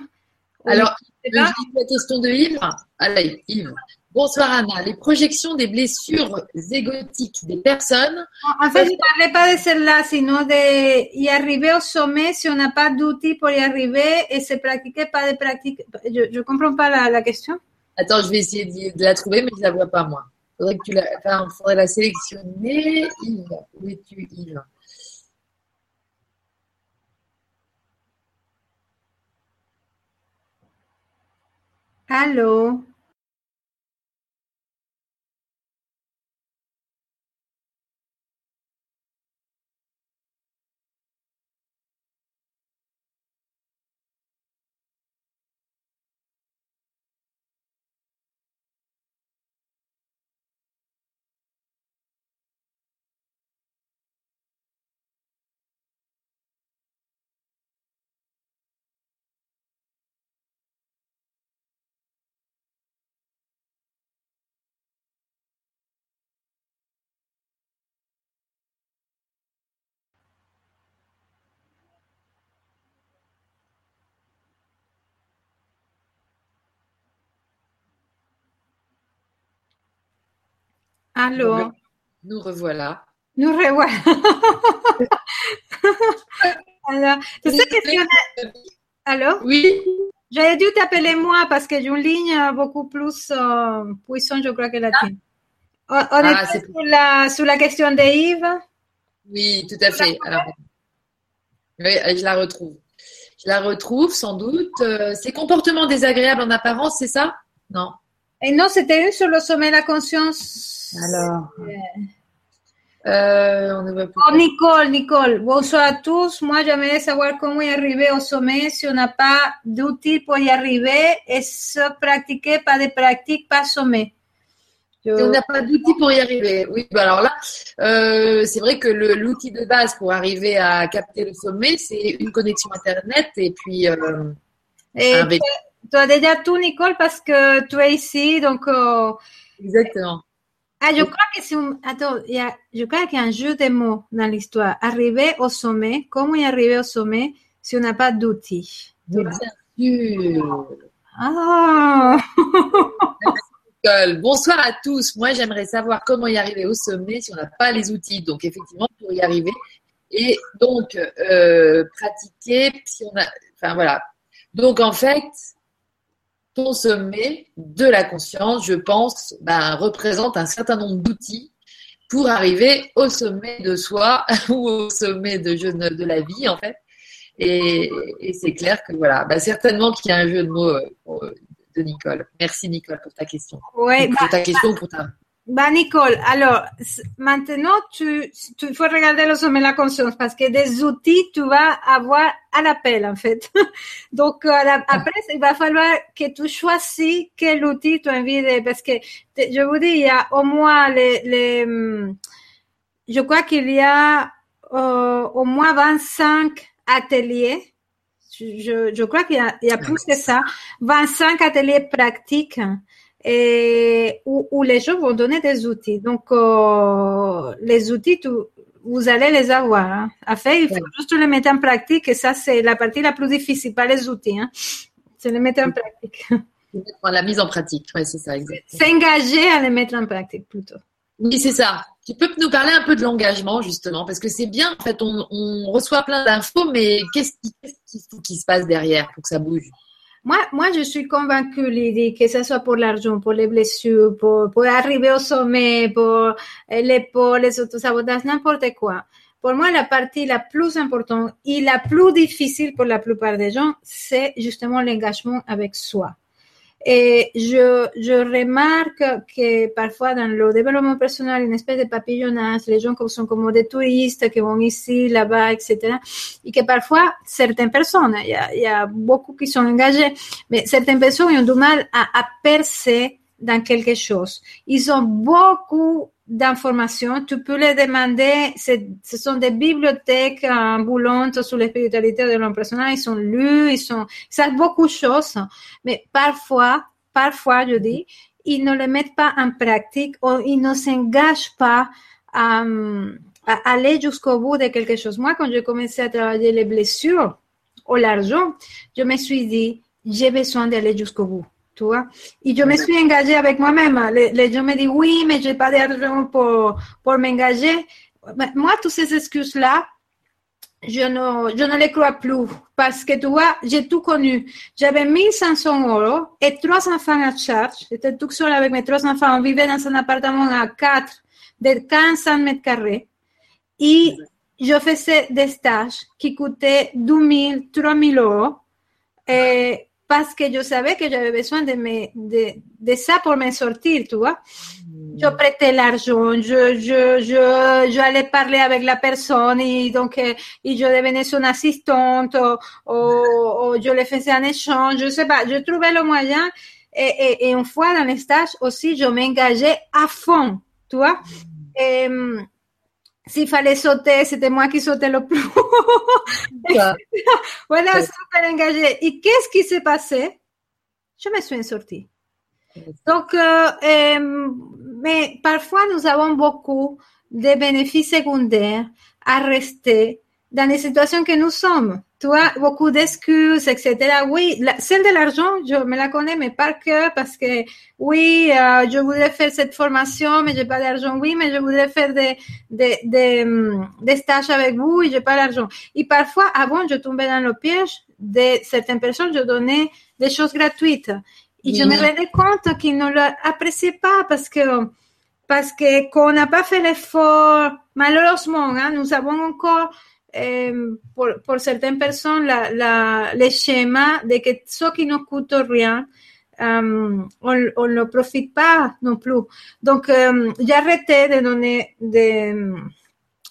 Alors, la question de Yves. Allez, Yves. Bonsoir Anna. Les projections des blessures égotiques des personnes. En fait, je ne parlais pas de celle-là, sinon de y arriver au sommet si on n'a pas d'outils pour y arriver et se pratiquer pas de pratique. Je ne comprends pas la, la question. Attends, je vais essayer de, la trouver, mais je ne la vois pas, moi. Faudrait que tu la, enfin, faudrait la sélectionner. Yves, où es-tu, Yves? Allô? Allô Nous revoilà. Nous revoilà. Alors, tu sais Oui. J'avais dû t'appeler moi parce que j'ai une ligne beaucoup plus euh, puissante, je crois, que la tienne. On, on ah, était sur la, sur la question de Yves Oui, tout à fait. Alors, oui, je la retrouve. Je la retrouve sans doute. Euh, ces comportements désagréables en apparence, c'est ça? Non. Et non, c'était une sur le sommet de la conscience. Alors. Euh, on ne oh, Nicole, Nicole, bonsoir à tous. Moi, j'aimerais savoir comment y arriver au sommet si on n'a pas d'outils pour y arriver et se pratiquer, pas de pratique, pas sommet. On n'a pas d'outils pour y arriver. Oui, bah alors là, euh, c'est vrai que l'outil de base pour arriver à capter le sommet, c'est une connexion Internet et puis. Euh, tu as déjà tout, Nicole, parce que tu es ici, donc. Euh, Exactement. Ah, je crois que c'est un. Attends, y a, je crois qu'il y a un jeu de mots dans l'histoire. Arriver au sommet, comment y arriver au sommet si on n'a pas d'outils? Bien sûr. Ah Bonsoir à tous. Moi, j'aimerais savoir comment y arriver au sommet si on n'a pas les outils. Donc, effectivement, pour y arriver. Et donc, euh, pratiquer si on a. Enfin, voilà. Donc, en fait, ton sommet de la conscience, je pense, ben, représente un certain nombre d'outils pour arriver au sommet de soi ou au sommet de, de la vie, en fait. Et, c'est clair que voilà, ben, certainement qu'il y a un jeu de mots euh, Nicole. Merci Nicole pour ta question. Oui, pour ta question, pour ta. Bah Nicole, alors maintenant tu, tu faut regarder le sommet de la conscience parce que des outils tu vas avoir à l'appel en fait. Donc euh, après il va falloir que tu choisis quel outil tu as envie parce que je vous dis il y a au moins les, hum, je crois qu'il y a euh, au moins 25 ateliers. Je, crois qu'il y a plus que ça, 25 ateliers pratiques et, où, où, les gens vont donner des outils. Donc, euh, les outils, tu, vous allez les avoir. Hein. À faire, il faut juste les mettre en pratique et ça, c'est la partie la plus difficile, pas les outils. Hein. C'est les mettre en pratique. La mise en pratique, oui, c'est ça, exactement. S'engager à les mettre en pratique plutôt. Oui, c'est ça. Tu peux nous parler un peu de l'engagement, justement, parce que c'est bien, en fait, on, reçoit plein d'infos, mais qu'est-ce qu'il faut qu'il se passe derrière pour que ça bouge? Moi, moi, je suis convaincue, Lydie, que ce soit pour l'argent, pour les blessures, pour, pour arriver au sommet, pour l'épaule, les autosabotages, n'importe quoi. Pour moi, la partie la plus importante et la plus difficile pour la plupart des gens, c'est justement l'engagement avec soi. Et je, je remarque que parfois dans le développement personnel, une espèce de papillonnage, les gens sont comme des touristes qui vont ici, là-bas, etc. Et que parfois, certaines personnes, il y a, il y a beaucoup qui sont engagées, mais certaines personnes ont du mal à, à percer dans quelque chose. Ils ont beaucoup d'informations. Tu peux les demander. Ce sont des bibliothèques ambulantes sur la spiritualité de l'homme personnel. Ils sont lus, ils sont, ils savent beaucoup de choses. Mais parfois, parfois, je dis, ils ne les mettent pas en pratique ou ils ne s'engagent pas à, à aller jusqu'au bout de quelque chose. Moi, quand j'ai commencé à travailler les blessures ou l'argent, je me suis dit, j'ai besoin d'aller jusqu'au bout. Et je me suis engagée avec moi-même. Les, gens me disent oui, mais je n'ai pas d'argent pour, pour m'engager. Moi, toutes ces excuses-là, je ne, je ne les crois plus parce que tu vois, j'ai tout connu. J'avais 1500 euros et trois enfants à charge. J'étais toute seule avec mes trois enfants. On vivait dans un appartement à 4 de 1500 mètres carrés. Et je faisais des stages qui coûtaient 2000, 3000 euros. Et parce que je savais que j'avais besoin de, me, de, de, ça pour me sortir, tu vois. Mm. Je prêtais l'argent, je, je, je, je allais parler avec la personne et donc et je devenais son assistante ou, ou, je le faisais un échange, je sais pas, je trouvais le moyen et, et, et une fois dans les stages aussi, je m'engageais à fond, tu vois. Mm. Et, s'il fallait sauter, c'était moi qui sautais le plus voilà, super engagé. Et qu'est-ce qui s'est passé? Je me suis sortie. Donc, euh, euh, mais parfois, nous avons beaucoup de bénéfices secondaires à rester dans les situations que nous sommes. As beaucoup d'excuses, etc. Oui, celle de l'argent, je me la connais, mais pas que parce que oui, euh, je voudrais faire cette formation, mais j'ai pas d'argent. Oui, mais je voudrais faire des, des, des, hum, des stages avec vous et j'ai pas d'argent. Et parfois, avant, je tombais dans le piège de certaines personnes, je donnais des choses gratuites. Et je me rendais compte qu'ils ne l'appréciaient pas parce que, parce que qu'on n'a pas fait l'effort, malheureusement, hein, nous avons encore pour, pour, certaines personnes, la, la, les schémas de que ce qui ne coûte rien, on, on ne profite pas non plus. Donc, j'ai arrêté de donner des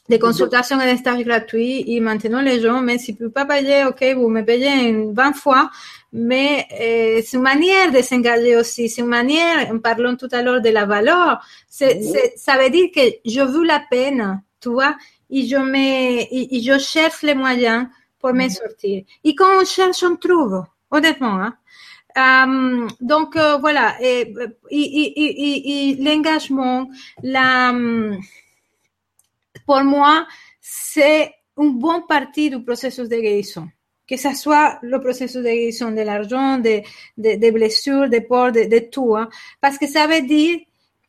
des consultations et des stages gratuits et maintenant les gens, mais si ne peuvent pas payer, ok, vous me payez 20 fois, mais euh, c'est une manière de s'engager aussi, c'est une manière, en parlant tout à l'heure de la valeur, ça veut dire que je veux la peine, tu vois, et je, me, et, je cherche les moyens pour me sortir. Et quand on cherche, on trouve, honnêtement. Hein. Donc euh, voilà, et, et, et, et l'engagement, la pour moi, c'est une bonne partie du processus de guérison. Que ce soit le processus de guérison de l'argent, des de, blessures, des peurs, de, tout. Hein. Parce que ça veut dire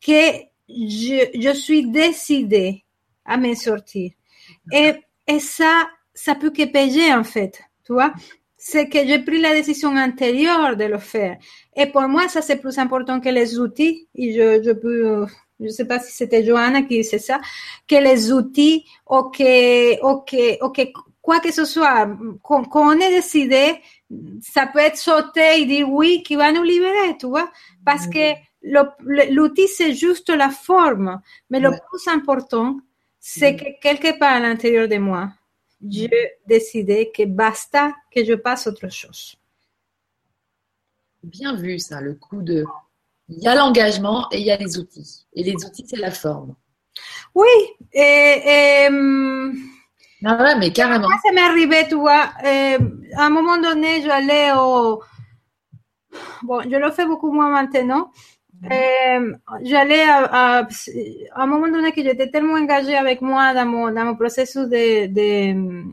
que je, je suis décidée à me sortir. Et, et ça, ça peut que payer en fait. Tu vois? C'est que j'ai pris la décision antérieure de le faire. Et pour moi, ça c'est plus important que les outils. Et je, je peux je ne sais pas si c'était Johanna qui disait ça, que les outils ou que, ou que, ou que quoi que ce soit, quand, on est décidé, ça peut être sauter et dire oui, qui va nous libérer, tu vois, parce que l'outil, c'est juste la forme, mais le plus important, c'est que quelque part à l'intérieur de moi, j'ai décidé que basta que je passe autre chose. Bien vu ça, le coup de il y a l'engagement et il y a les outils. Et les outils, c'est la forme. Oui, et, hum, ah ouais, mais carrément. Ça m'est arrivé, tu vois, euh, à un moment donné, j'allais au... Bon, je le fais beaucoup moins maintenant. Euh, j'allais à, à, un moment donné que j'étais tellement engagée avec moi dans mon, dans mon processus de, de,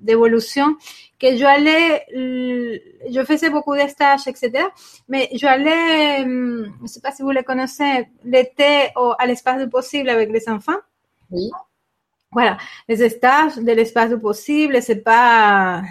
d'évolution que je allais, je faisais beaucoup de stages, etc. Mais je allais, je ne sais pas si vous les connaissez, l'été à l'espace du possible avec les enfants. Oui. Voilà, les stages de l'espace du possible, c'est pas,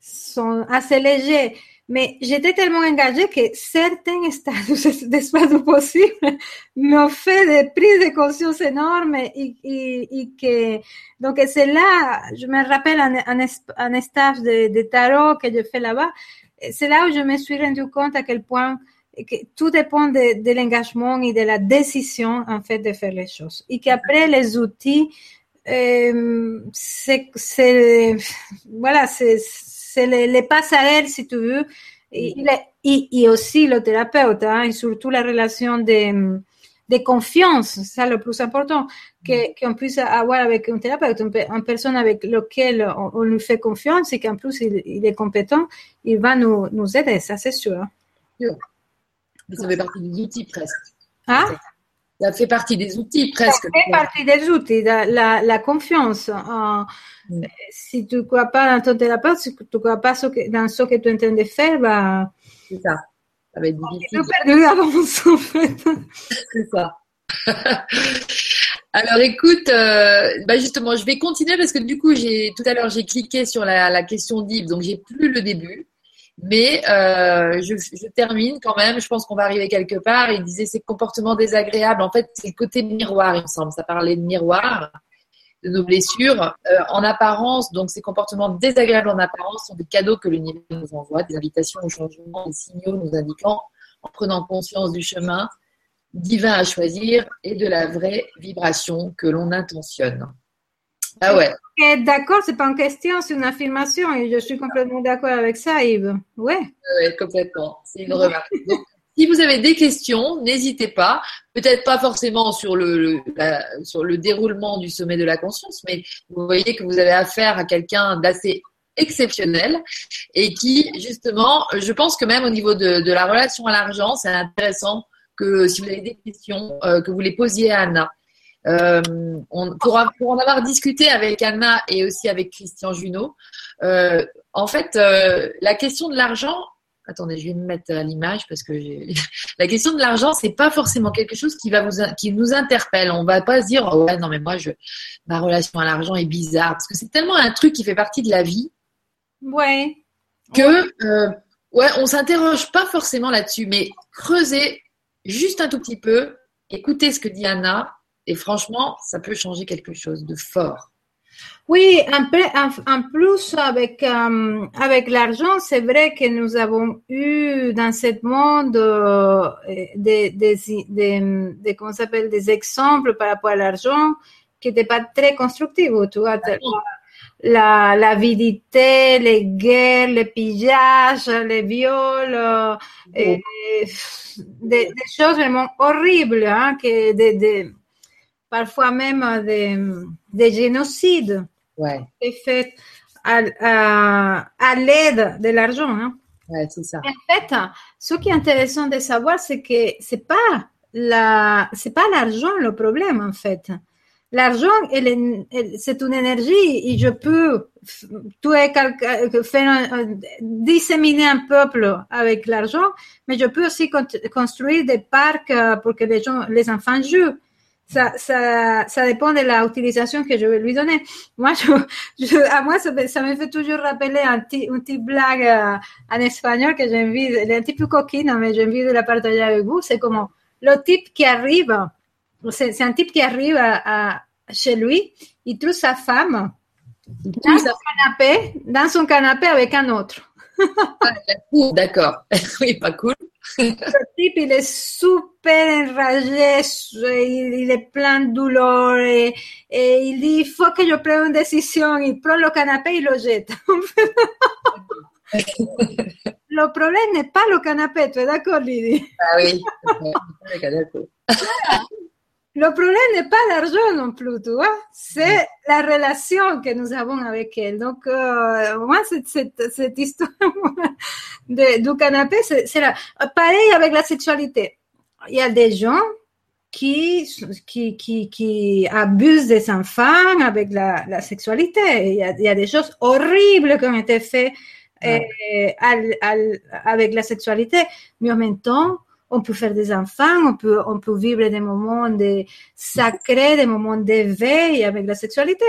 sont assez légers. Mais j'étais tellement engagée que certains stages d'espace possible m'ont fait des prises de conscience énormes et, et, et que, donc c'est là, je me rappelle un, un, un stage de, de, tarot que je fais là-bas, c'est là où je me suis rendu compte à quel point que tout dépend de, de l'engagement et de la décision, en fait, de faire les choses. Et qu'après, les outils, euh, c'est, voilà, c'est, c'est les, les, passerelles, si tu veux, et, et, et aussi le thérapeute, hein, et surtout la relation de, de confiance, c'est ça le plus important, qu'on puisse avoir avec un thérapeute, une, personne avec laquelle on, on, lui fait confiance et qu'en plus il, il, est compétent, il va nous, nous aider, ça c'est sûr. Ça fait partie des outils presque. Hein? Ça fait partie des outils presque. Ça fait partie des outils, la, la, la confiance. En, mm. Si tu ne crois pas dans ton thérapeute, si tu ne crois pas dans ce que tu es en train de faire, bah, c'est ça. Ça va être difficile. perdu d'avance en fait. C'est ça. Alors écoute, euh, bah justement, je vais continuer parce que du coup, j'ai tout à l'heure j'ai cliqué sur la, la question d'Yves, donc j'ai plus le début. Mais euh, je, termine quand même. Je pense qu'on va arriver quelque part. Il disait ces comportements désagréables. En fait, c'est le côté miroir, il me semble. Ça parlait de miroir, de nos blessures. Euh, en apparence, donc ces comportements désagréables en apparence sont des cadeaux que l'univers nous envoie, des invitations au changement, des signaux nous indiquant, en prenant conscience du chemin divin à choisir et de la vraie vibration que l'on intentionne. Ah ouais. D'accord, c'est pas une question, c'est une affirmation et je suis complètement d'accord avec ça, Yves. Ouais. Ouais, complètement. C'est une remarque. si vous avez des questions, n'hésitez pas. Peut-être pas forcément sur le, sur le déroulement du sommet de la conscience, mais vous voyez que vous avez affaire à quelqu'un d'assez exceptionnel et qui, justement, je pense que même au niveau de, de la relation à l'argent, c'est intéressant que si vous avez des questions, euh, que vous les posiez à Anna. Euh, on, pour, pour, en avoir discuté avec Anna et aussi avec Christian Junot, euh, en fait, euh, la question de l'argent, attendez, je vais me mettre à l'image parce que la question de l'argent, c'est pas forcément quelque chose qui va vous, qui nous interpelle. On va pas se dire, oh ouais, non mais moi, je, ma relation à l'argent est bizarre parce que c'est tellement un truc qui fait partie de la vie. Ouais. Que, euh, ouais, on s'interroge pas forcément là-dessus, mais creuser juste un tout petit peu, écoutez ce que dit Anna et franchement, ça peut changer quelque chose de fort. Oui, en, plus, avec, euh, avec l'argent, c'est vrai que nous avons eu dans ce monde euh, des, des, des, des, comment s'appelle, des exemples par rapport à l'argent qui n'étaient pas très constructifs. Tu vois, la, l'avidité, les guerres, les pillages, les viols, euh, et, des, choses vraiment horribles, hein, que des, parfois même des, des génocides ouais. fait à, à, à l'aide de l'argent. Hein. Ouais, c'est ça. en fait, ce qui est intéressant de savoir, c'est que c'est pas la, c'est pas l'argent le problème en fait. L'argent, c'est une énergie et je peux tuer faire disséminer un peuple avec l'argent, mais je peux aussi construire des parcs pour que les gens, les enfants jouent ça, ça, ça dépend de l'utilisation que je vais lui donner. Moi, je, à moi, ça, me fait toujours rappeler un petit, une petite blague euh, en espagnol que j'ai envie, elle est un petit peu coquine, mais j'ai envie de la partager avec vous. C'est comme le type qui arrive, c'est un type qui arrive chez lui, il trouve sa femme dans son canapé, dans son canapé avec un autre. Ah, d'accord. oui, pas cool. Type, il est super enragé, il, est plein de douleur et, il dit, il faut que je prenne une décision. Il prend le canapé et le jette. le problème n'est pas le canapé, tu es d'accord, Lydie Ah oui, le problème n'est pas l'argent non plus, tu vois, c'est la relation que nous avons avec elle. Donc, euh, moi, cette, cette, cette histoire de, du canapé, c'est. Pareil avec la sexualité. Il y a des gens qui, qui, qui, qui abusent des enfants avec la, la sexualité. Il y, a, il y, a, des choses horribles qui ont été faites ouais. euh, avec la sexualité, mais en même temps, on peut faire des enfants, on peut, vivre des moments sacrés, des moments d'éveil avec la sexualité.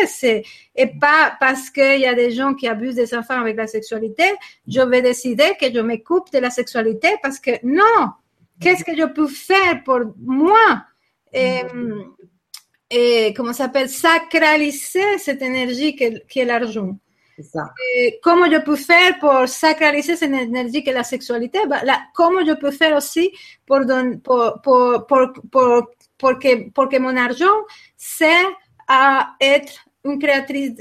Et pas parce qu'il y a des gens qui abusent des enfants avec la sexualité, je vais décider que je me coupe de la sexualité parce que non, qu'est-ce que je peux faire pour moi? Et, comment ça s'appelle? Sacraliser cette énergie qui est l'argent. Comment je peux faire pour sacraliser cette énergie que la sexualité? Bah, Comment je peux faire aussi pour, que, mon argent sert à être une créatrice,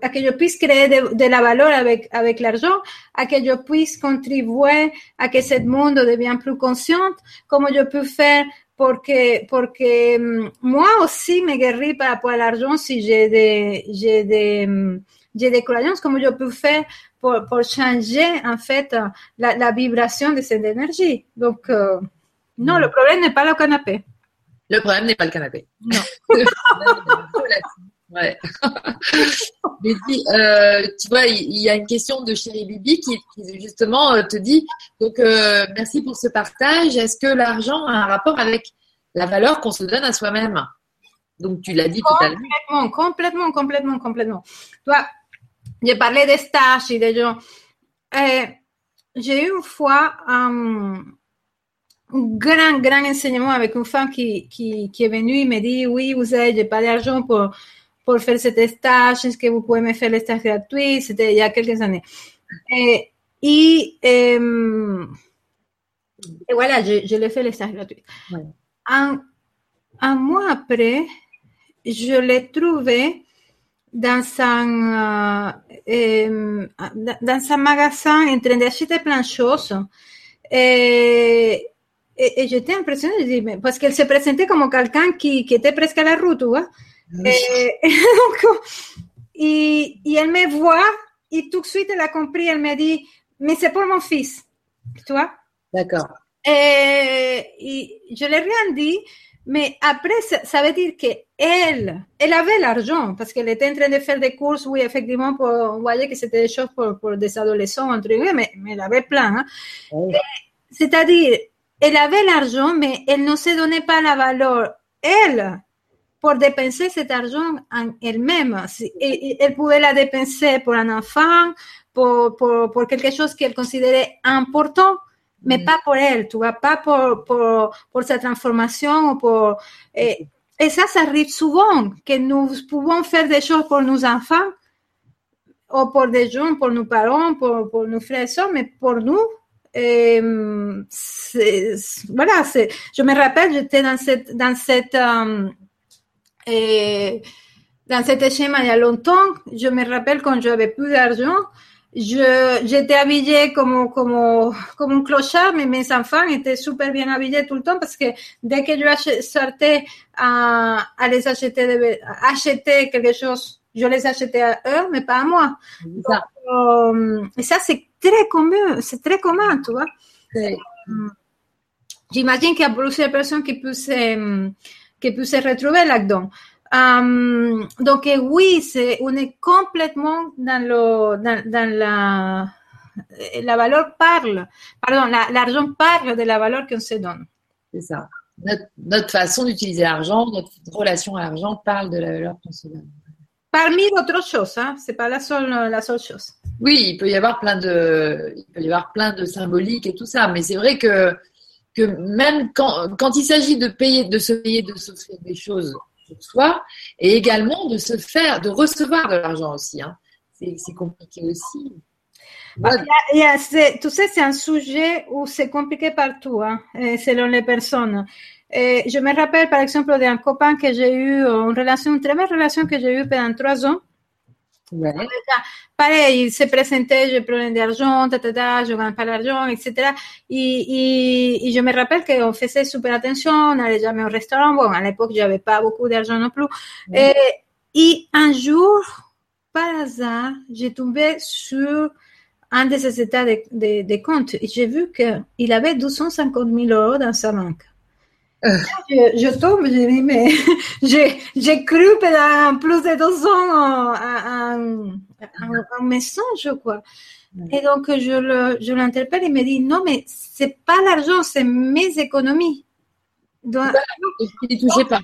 à que je puisse créer de, la valeur avec, l'argent, à que je puisse contribuer à que ce monde devienne plus conscient, comment je peux faire pour que, que moi aussi me guéris par rapport à l'argent si j'ai j'ai des, j'ai des croyances, comment je peux faire pour, pour changer en fait la, la, vibration de cette énergie. Donc, euh, non, le problème n'est pas le canapé. Le problème n'est pas le canapé. Non. ouais. Mais euh, tu vois, il y, a une question de Chéri Bibi qui, qui justement euh, te dit donc euh, merci pour ce partage. Est-ce que l'argent a un rapport avec la valeur qu'on se donne à soi-même? Donc tu l'as dit tout à l'heure. Complètement, complètement, complètement, complètement. Toi, j'ai parlé des stages et des gens. j'ai eu une fois un, grand, grand enseignement avec une femme qui, qui, qui est venue et me dit, oui, vous savez, j'ai pas d'argent pour, pour faire cet stage, est-ce que vous pouvez me faire le stage gratuit? C'était il y a quelques années. Et, et, et, et voilà, je, je l'ai fait le stage gratuit. Ouais. Un, un mois après, je l'ai trouvé dans un, euh, dans un magasin en train d'acheter plein de choses. Et, et, et j'étais impressionnée parce qu'elle se présentait comme quelqu'un qui, qui était presque à la route, tu vois. Et, et, donc, et, et, elle me voit et tout de suite elle a compris, elle me dit, mais c'est pour mon fils, tu vois. D'accord. Et, et je l'ai rien dit, mais après, ça, ça veut dire qu'elle, elle avait l'argent parce qu'elle était en train de faire des courses, oui, effectivement, pour, on voyait que c'était des choses pour, pour des adolescents, entre guillemets, mais, mais elle avait plein. Hein. C'est-à-dire, elle avait l'argent, mais elle ne se donnait pas la valeur, elle, pour dépenser cet argent en elle-même. Elle pouvait la dépenser pour un enfant, pour, pour, pour quelque chose qu'elle considérait important mais pas pour elle, tu vois, pas pour, pour, pour sa transformation ou pour... Eh, et ça, ça arrive souvent que nous pouvons faire des choses pour nos enfants ou pour des gens, pour nos parents, pour, pour nos frères et sœurs, mais pour nous, et, voilà, c'est, je me rappelle, j'étais dans cette, dans cette, euh, et, dans cet schéma il y a longtemps. Je me rappelle quand j'avais plus d'argent, je, j'étais habillée comme, comme, comme un clochard, mais mes enfants étaient super bien habillés tout le temps parce que dès que je sortais à, à les acheter, acheter quelque chose, je les achetais à eux, mais pas à moi. Donc, euh, et ça, c'est très commun, c'est très commun, tu vois. J'imagine qu'il y a plusieurs personnes qui peuvent se, qui peuvent se retrouver là-dedans. Um, donc oui, c'est, on est complètement dans, le, dans, dans la, la valeur parle, pardon, l'argent parle de la valeur qu'on se donne. C'est ça. Notre, notre façon d'utiliser l'argent, notre relation à l'argent parle de la valeur qu'on se donne. Parmi d'autres choses, hein, c'est pas la seule, la seule chose. Oui, il peut y avoir plein de, il peut y avoir plein de symboliques et tout ça, mais c'est vrai que que même quand, quand il s'agit de payer, de se payer, de s'offrir des choses soi, et également de se faire, de recevoir de l'argent aussi. Hein. C'est compliqué aussi. Bah, tout ça, c'est un sujet où c'est compliqué partout, hein, selon les personnes. Et je me rappelle, par exemple, d'un copain que j'ai eu, une relation, une très belle relation que j'ai eue pendant trois ans. Ouais. Pareil, il se présentait, j'ai problème d'argent, je gagne pas l'argent, etc. Et, et, je me rappelle qu'on faisait super attention, on n'allait jamais au restaurant. Bon, à l'époque, j'avais pas beaucoup d'argent non plus. Et, et, un jour, par hasard, j'ai tombé sur un de ses états de, de, de compte et j'ai vu qu'il avait 250 000 euros dans sa banque. Je, je, tombe, je dis, mais j'ai cru pendant plus de deux ans un, message, quoi. Et donc, je l'interpelle je et il me dit, non, mais c'est pas l'argent, c'est mes économies. Donc, il ne touchait pas.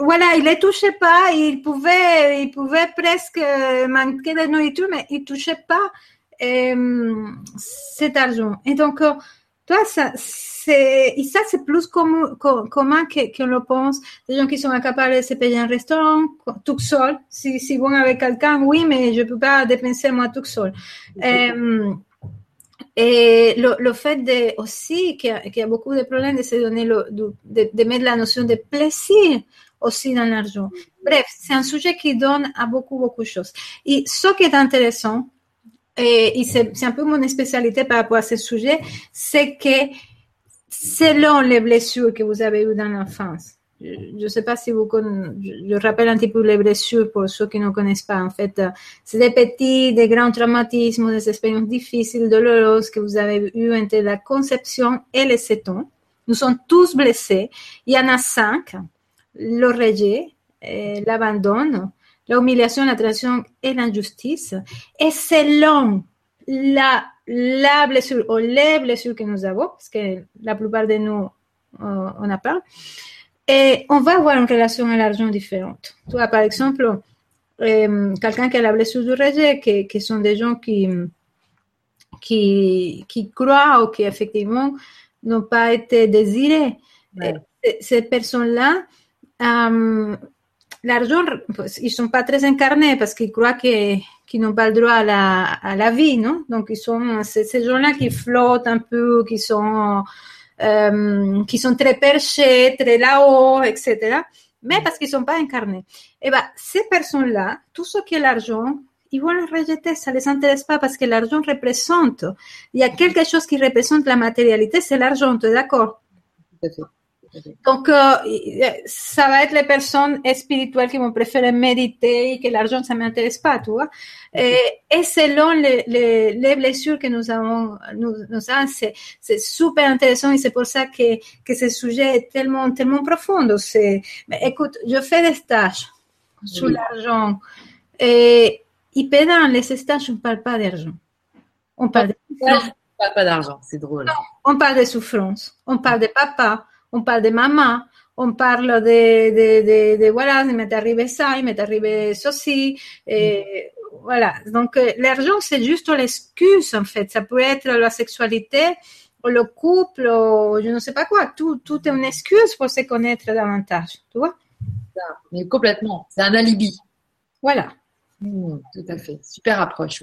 Voilà, il ne touchait pas, il pouvait, il pouvait presque manquer de nourriture, mais il ne touchait pas euh, cet argent. Et donc, toi, ça, c'est, et ça, c'est plus commun, commun qu'on le pense. Des gens qui sont incapables de se payer un restaurant tout seul. Si, si vont avec quelqu'un, oui, mais je ne peux pas dépenser moi tout seul. Euh, et le, le, fait de, aussi qu'il y, y, a beaucoup de problèmes de se donner le, de, de, mettre la notion de plaisir aussi dans l'argent. Bref, c'est un sujet qui donne à beaucoup, beaucoup de choses. Et ce qui est intéressant, et, c'est un peu mon spécialité par rapport à ce sujet, c'est que selon les blessures que vous avez eues dans l'enfance, je ne sais pas si vous connaissez, je rappelle un petit peu les blessures pour ceux qui ne connaissent pas. En fait, c'est des petits, des grands traumatismes, des expériences difficiles, douloureuses que vous avez eues entre la conception et les 7 ans. Nous sommes tous blessés. Il y en a cinq. Le rejet, l'abandon, l'humiliation, la trahison et l'injustice. Et selon la, la blessure ou les blessures que nous avons, parce que la plupart de nous, euh, on a pas, et on va avoir une relation à l'argent différente. Tu vois, par exemple, euh, quelqu'un qui a la blessure du rejet, qui, qui sont des gens qui, qui, qui croient ou qui effectivement n'ont pas été désirés. Ces personnes-là, euh, l'argent, ils sont pas très incarnés parce qu'ils croient qu'ils n'ont pas le droit à la, à la vie, non? Donc, ils sont ces gens-là qui flottent un peu, qui sont, euh, qui sont très perchés, très là-haut, etc. Mais parce qu'ils sont pas incarnés. Et eh ben, ces personnes-là, tout ce qui est l'argent, ils vont le rejeter, ça les intéresse pas parce que l'argent représente. Il y a quelque chose qui représente la matérialité, c'est l'argent, tu es d'accord? Donc, euh, ça va être les personnes spirituelles qui vont préférer méditer et que l'argent, ça ne m'intéresse pas, tu vois. Et, et, selon les, les, les, blessures que nous avons, nous, nous c'est super intéressant et c'est pour ça que, que ce sujet est tellement, tellement profond. Mais écoute, je fais des stages sur l'argent et, et pendant les stages, on ne parle pas d'argent. On parle pas d'argent, c'est drôle. on parle de souffrance, on parle de papa, on parle de maman, on parle de, de, de, de voilà, il m'est arrivé ça, il m'est arrivé ceci. Et voilà. Donc, euh, l'argent, c'est juste l'excuse, en fait. Ça peut être la sexualité, le couple, ou je ne sais pas quoi. Tout, tout est une excuse pour se connaître davantage, tu vois? Mais complètement. C'est un alibi. Voilà. Hmm, tout à fait. Super approche.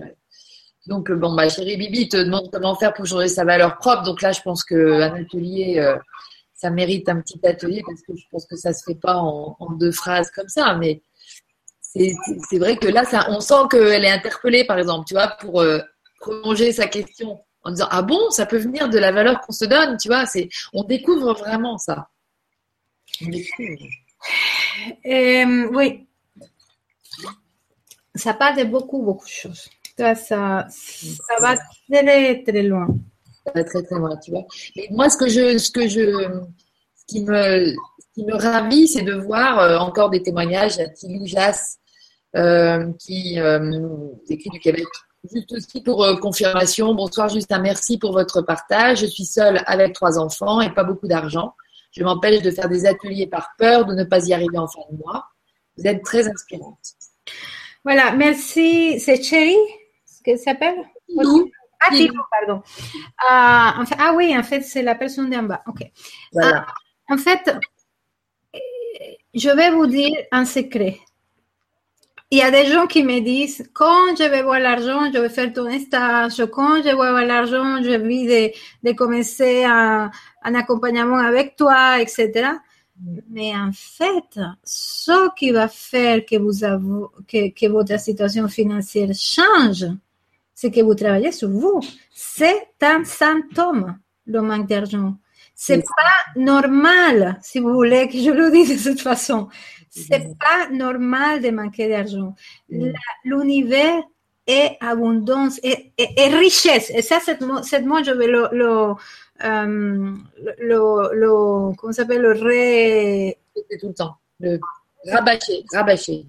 Donc, bon, ma chérie Bibi te demande comment faire pour changer sa valeur propre. Donc là, je pense qu'un atelier, euh, ça mérite un petit atelier parce que je pense que ça se fait pas en, deux phrases comme ça. Mais c'est vrai que là, ça, on sent qu'elle est interpellée, par exemple, tu vois, pour euh, prolonger sa question en disant ah bon, ça peut venir de la valeur qu'on se donne, tu vois. C'est, on découvre vraiment ça. On découvre. Euh, oui, ça parle de beaucoup, beaucoup de choses. Ça, ça, va très, très loin. Très, très loin, tu vois. Mais moi, ce que je, ce que je, ce qui me, qui me ravit, c'est de voir euh, encore des témoignages. Il y a Tilly euh, qui euh, écrit du Québec. Juste aussi pour confirmation, bonsoir, juste un merci pour votre partage. Je suis seule avec trois enfants et pas beaucoup d'argent. Je m'empêche de faire des ateliers par peur de ne pas y arriver en fin de mois. Vous êtes très inspirante. Voilà, merci. C'est Chéri, ce qu'elle s'appelle? Ah, pardon. Ah, ah, oui, en fait, c'est la personne d'en bas. OK. Ah, en fait, je vais vous dire un secret. Il y a des gens qui me disent, quand je vais voir l'argent, je vais faire ton stage, quand je vais voir l'argent, je vais de, de commencer un, un accompagnement avec toi, etc. Mais en fait, ce qui va faire que, vous avez, que, que votre situation financière change, c'est que vous travaillez sur vous. C'est un symptôme, le manque d'argent. C'est pas normal, si vous voulez que je le dise de cette façon. C'est pas normal de manquer d'argent. L'univers est abondance, et richesse. Et ça, cette mot, cette mot je vais le, le euh, le, le, comment s'appelle, le ré... tout le temps, le rabâcher, rabâcher.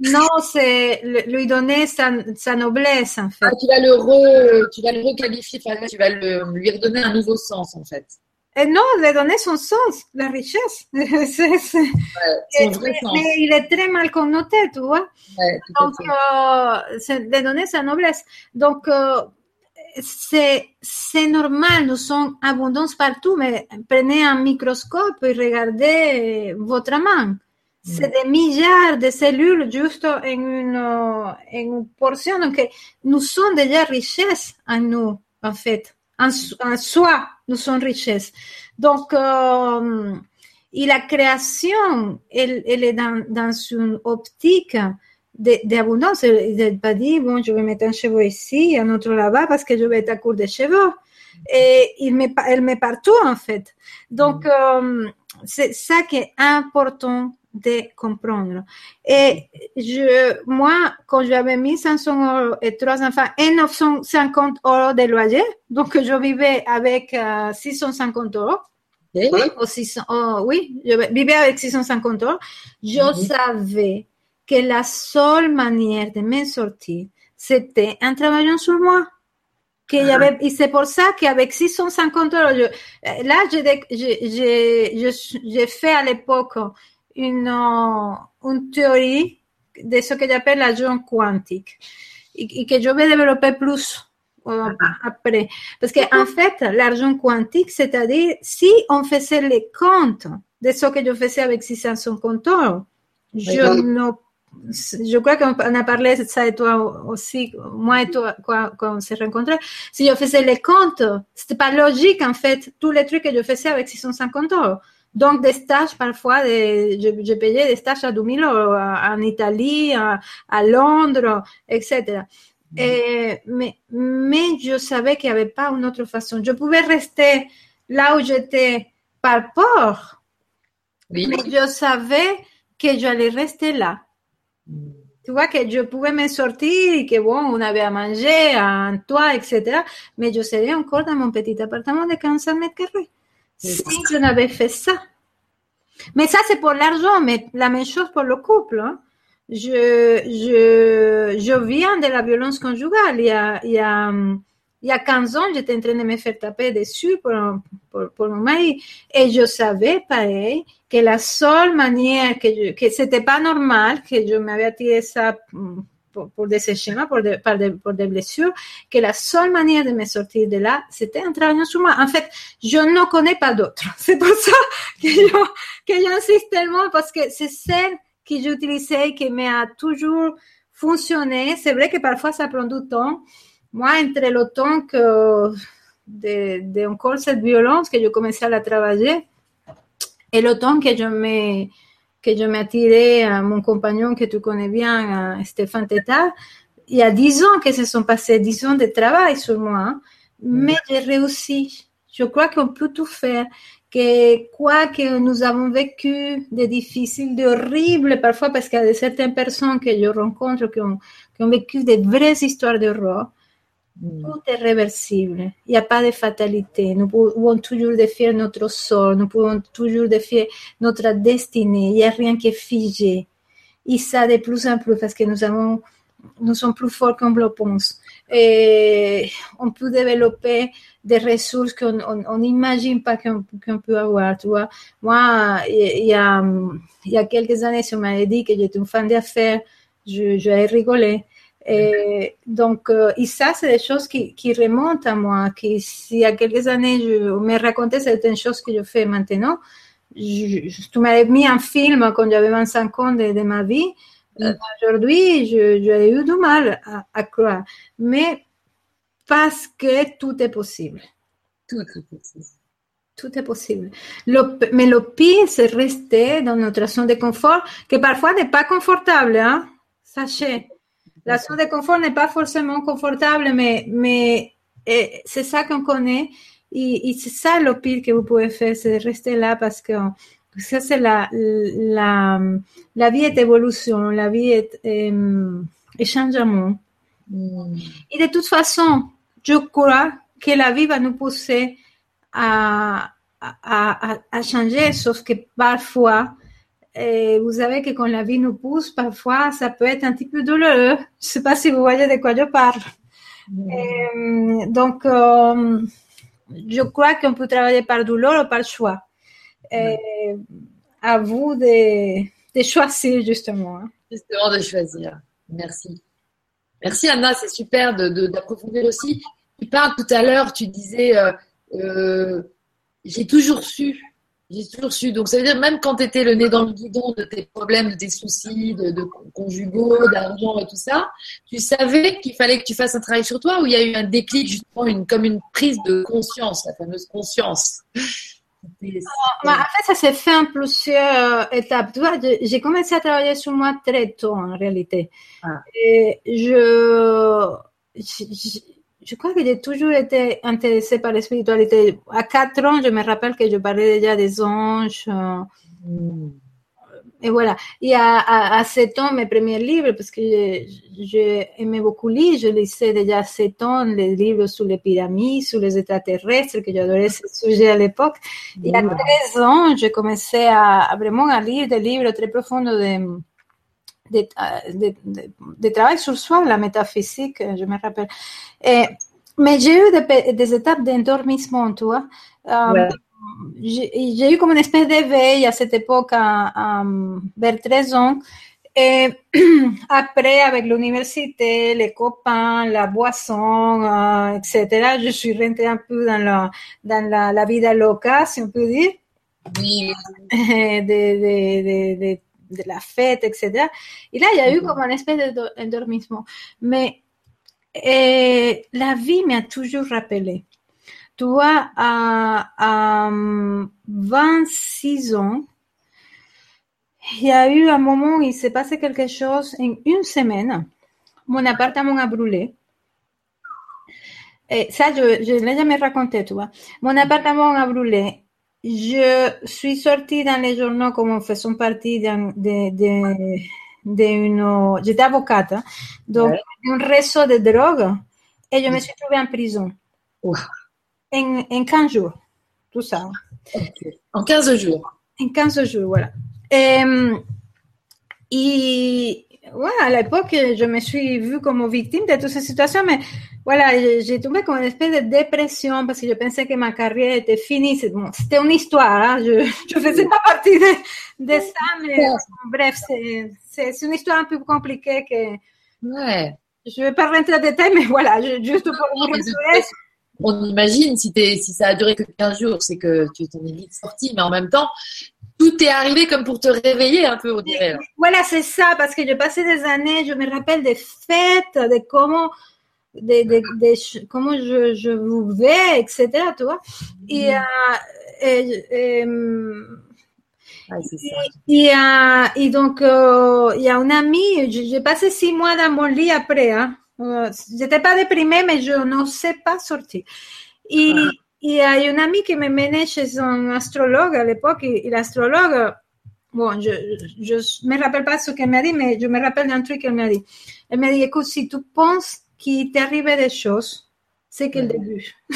Non, c'est lui donner sa, sa, noblesse en fait. Ah, tu vas le re, tu vas le requalifier, tu vas le, lui redonner un nouveau sens en fait. Et non, lui donner son sens, la richesse. c'est, c'est... Ouais, vrai mais, mais, il est très mal connoté, tu vois. Ouais, Donc, euh, c'est lui donner sa noblesse. Donc, euh, c'est normal, nous sommes abondants partout, mais prenez un microscope et regardez votre main. C'est des milliards de cellules juste en une, en une portion. Donc, nous sommes déjà richesses en nous, en fait. En, soi, nous sommes richesses. Donc, euh, et la création, elle, elle est dans, dans une optique d'abondance. De, de pas dit, bon, je vais mettre un cheveu ici, un autre là-bas parce que je vais être à court de cheveux. Et il met, elle met partout, en fait. Donc, mm. euh, c'est ça qui est important de comprendre. Et je, moi, quand j'avais mis 500 euros et trois enfants et 950 euros de loyer, donc je vivais avec 650 euh, euros. Oui, oui, je vivais avec 650 euros. Je mm-hmm. savais que la seule manière de m'en sortir, c'était en travaillant sur moi. Que avait, et c'est pour ça qu'avec 650 euros, je, là, j'ai fait à l'époque une, une théorie de ce que j'appelle l'argent quantique et, que je vais développer plus euh, après. Parce qu'en en fait, l'argent quantique, c'est-à-dire si on faisait les comptes de ce que je faisais avec 650 euros, je ne je crois qu'on a parlé de ça et toi aussi, moi et toi, quand, on s'est rencontrés. Si je faisais les comptes, c'était pas logique, en fait, tous les trucs que je faisais avec 650 euros. Donc, des stages, parfois, je, je, payais des stages à 2000 euros en Italie, à, Londres, etc. Et, mais, mais je savais qu'il n'y avait pas une autre façon. Je pouvais rester là où j'étais par peur, mais je savais que j'allais rester là tu vois que je pouvais me sortir et que bon, on avait à manger, un toit, etc. Mais je serais encore dans mon petit appartement de 15 mètres carrés. Si je n'avais fait ça. Mais ça, c'est pour l'argent, mais la même chose pour le couple. Hein. Je, je, je viens de la violence conjugale. Il y a, il y a, il y a 15 ans, j'étais en train de me faire taper dessus pour, pour, pour, mon mari. Et je savais, pareil, que la seule manière que, je, que c'était pas normal, que je m'avais tiré ça pour, des schémas, pour des, pour des blessures, que la seule manière de me sortir de là, c'était en travaillant sur moi. En fait, je ne connais pas d'autre. C'est pour ça que j'insiste tellement, parce que c'est celle que j'ai utilisée, qui m'a toujours fonctionné. C'est vrai que parfois ça prend du temps. Moi, entre le temps que de, de encore cette violence que je commençais à la travailler et le temps que je me que je m'attirais à mon compagnon que tu connais bien, Stéphane Teta, il y a dix ans que se sont passés, dix ans de travail sur moi, hein. mais j'ai réussi. Je crois qu'on peut tout faire. Que quoi que nous avons vécu de difficile, d'horrible parfois, parce qu'il y a certaines personnes que je rencontre qui ont, qui ont vécu de vraies histoires d'horreur, Mm. Tout est réversible. Il n'y a pas de fatalité. Nous pouvons toujours défier notre sort. Nous pouvons toujours défier notre destinée. Il n'y a rien qui est figé. Et ça, de plus en plus, parce que nous avons, nous sommes plus forts qu'on le pense. Et on peut développer des ressources qu'on n'imagine pas qu'on peut avoir, tu vois. Moi, il y a, il y a quelques années, si on m'avait dit que j'étais une fan d'affaires, je, je rigolé. Et donc, euh, et ça, c'est des choses qui, qui, remontent à moi, qui, si il y a quelques années, je me racontais certaines choses que je fais maintenant, je, tu m'avais mis un film quand j'avais 25 ans de, ma vie. Euh, aujourd'hui, j'ai eu du mal à, à, croire. Mais parce que tout est possible. Tout est possible. Tout est possible. Le, mais le pire, c'est rester dans notre zone de confort, qui parfois n'est pas confortable, hein? Sachez. La zone de confort n'est pas forcément confortable, mais, mais eh, c'est ça qu'on connaît. Et, c'est ça le pire que vous pouvez faire, c'est de rester là parce que ça, c'est la, la, la vie est évolution, la vie est, est, changement. Mm. Et de toute façon, je crois que la vie va nous pousser à, à, à, à changer, sauf que parfois, et vous savez que quand la vie nous pousse, parfois, ça peut être un petit peu douloureux. Je ne sais pas si vous voyez de quoi je parle. Et, donc, euh, je crois qu'on peut travailler par douleur ou par choix. Et à vous de, de, choisir, justement. Hein. Justement, de choisir. Merci. Merci, Anna. C'est super d'approfondir aussi. Tu parles tout à l'heure, tu disais, euh, euh, j'ai toujours su j'ai toujours su. Donc, ça veut dire, même quand tu étais le nez dans le guidon de tes problèmes, de tes soucis, de, de conjugaux, d'argent et tout ça, tu savais qu'il fallait que tu fasses un travail sur toi ou il y a eu un déclic, justement, une, comme une prise de conscience, la fameuse conscience? Bah, en fait, ça s'est fait en plusieurs étapes. Tu vois, j'ai commencé à travailler sur moi très tôt, en réalité. Ah. Et je, je je crois que j'ai toujours été intéressée par la spiritualité. À 4 ans, je me rappelle que je parlais déjà des anges. Euh. Et voilà. Et à, à, 7 ans, mes premiers livres, parce que j'aimais beaucoup lire, je lisais déjà à 7 ans les livres sur les pyramides, sur les extraterrestres, que j'adorais ce sujet à l'époque. Et à 13 mm. ans, j'ai commencé à, vraiment à lire des livres très profonds de, de, de, de, travail sur soi, la métaphysique, je me rappelle. Et, mais j'ai eu des, des étapes d'endormissement, tu vois. Um, J'ai eu comme une espèce d'éveil à cette époque, à, à, vers 13 ans. Et après, avec l'université, les copains, la boisson, euh, etc., je suis rentrée un peu dans la, dans la, la vida loca, si on peut dire. Oui. De, de, de, de de la fête, etc. Et là, il y a eu comme une espèce d'endormissement. Mais et eh, la vie m'a toujours rappelé. Tu vois, à, à 26 ans, il y a eu un moment où il s'est passé quelque chose en une semaine. Mon appartement a brûlé. Et ça, je, je l'ai jamais raconté, tu vois. Mon appartement a brûlé je suis sortie dans les journaux comme faisant partie d'une. De, de, de j'étais avocate, donc ouais. un réseau de drogue et je me suis trouvée en prison. En, en 15 jours, tout ça. Okay. En 15 jours. En 15 jours, voilà. Et, et ouais, à l'époque, je me suis vue comme victime de toute cette situation, mais voilà, j'ai tombé comme une espèce de dépression parce que je pensais que ma carrière était finie. C'était une histoire, hein? je ne faisais pas partie de, de ça, mais bref, c'est une histoire un peu compliquée que, Ouais. Je ne vais pas rentrer en détail, mais voilà, juste pour vous rassurer. On imagine, si, si ça a duré que 15 jours, c'est que tu t'en es vite sorti, mais en même temps, tout est arrivé comme pour te réveiller un peu, on dirait. Voilà, c'est ça, parce que j'ai passé des années, je me rappelle des fêtes, de comment, de, de, comment je, je vais, etc., tu vois. Et, mm. euh, et, et, euh, et, donc, euh, il y a un ami, j'ai passé six mois dans mon lit après. Hein. Euh, j'étais pas déprimée, mais je n'osais pas sortir. Et, ah. il y a une amie qui me menait chez un astrologue à l'époque, et, l'astrologue, bon, je ne me rappelle pas ce qu'elle m'a dit, mais je me rappelle d'un truc qu'elle m'a dit. Elle m'a dit, écoute, si tu penses qu'il t'est arrivé des choses, c'est que le début.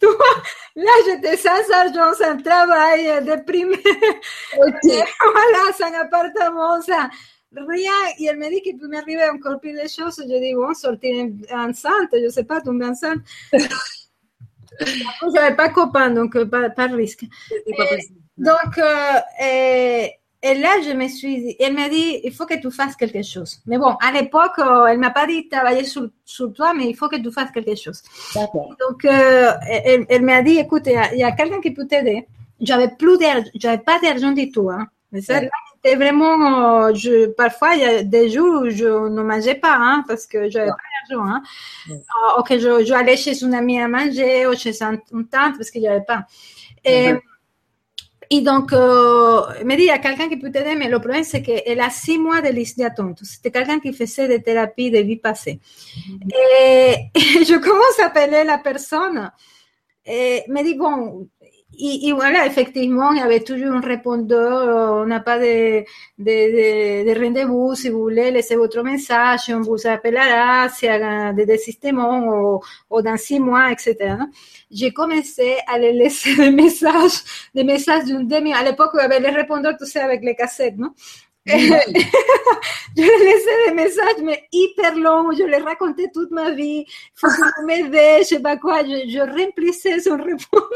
tu vois, là, j'étais sans argent, sans travail, déprimée. voilà, sans appartement, sans rien. Et elle m'a dit qu'il peut m'arriver encore plus de choses. Je dis, bon, sortir enceinte, je ne sais pas, tomber enceinte. je n'avais pas copain, donc pas, pas de risque. donc, euh, et là, je me suis dit, elle m'a dit, il faut que tu fasses quelque chose. Mais bon, à l'époque, euh, elle m'a pas dit travailler sur, sur, toi, mais il faut que tu fasses quelque chose. Donc, euh, elle, elle m'a dit, écoute, il y a, quelqu'un qui peut t'aider. J'avais plus d'argent, j'avais pas d'argent du tout. Hein. Mais ça, vraiment, euh, je, parfois, il y a des jours où je ne mangeais pas, hein, parce que j'avais pas d'argent. Hein. ou que je, je, allais chez une amie à manger, ou chez une tante, parce qu'il n'y avait pas. Et, et donc, euh, me y a quelqu'un qui peut t'aider, mais le problème, c'est qu'elle a six mois de liste d'attente. C'était quelqu'un qui faisait des thérapies de vie passée. Et, je commence à appeler la personne. Et me dit, bon, y, voilà, effectivement, il y avait toujours un répondeur, on n'a pas de, de, de, de rendez-vous, si vous voulez laisser votre message, on vous appellera, si y a des désistements ou, dans six mois, etc. J'ai commencé à les laisser des messages, des messages d'une demi, à l'époque, il y avait les répondeurs, tu sais, avec les cassettes, non? Je lui laissais des messages, mais hyper longs. Je lui racontais toute ma vie. Faut que vous m'aidez, je sais pas quoi. Je, remplissais son répondant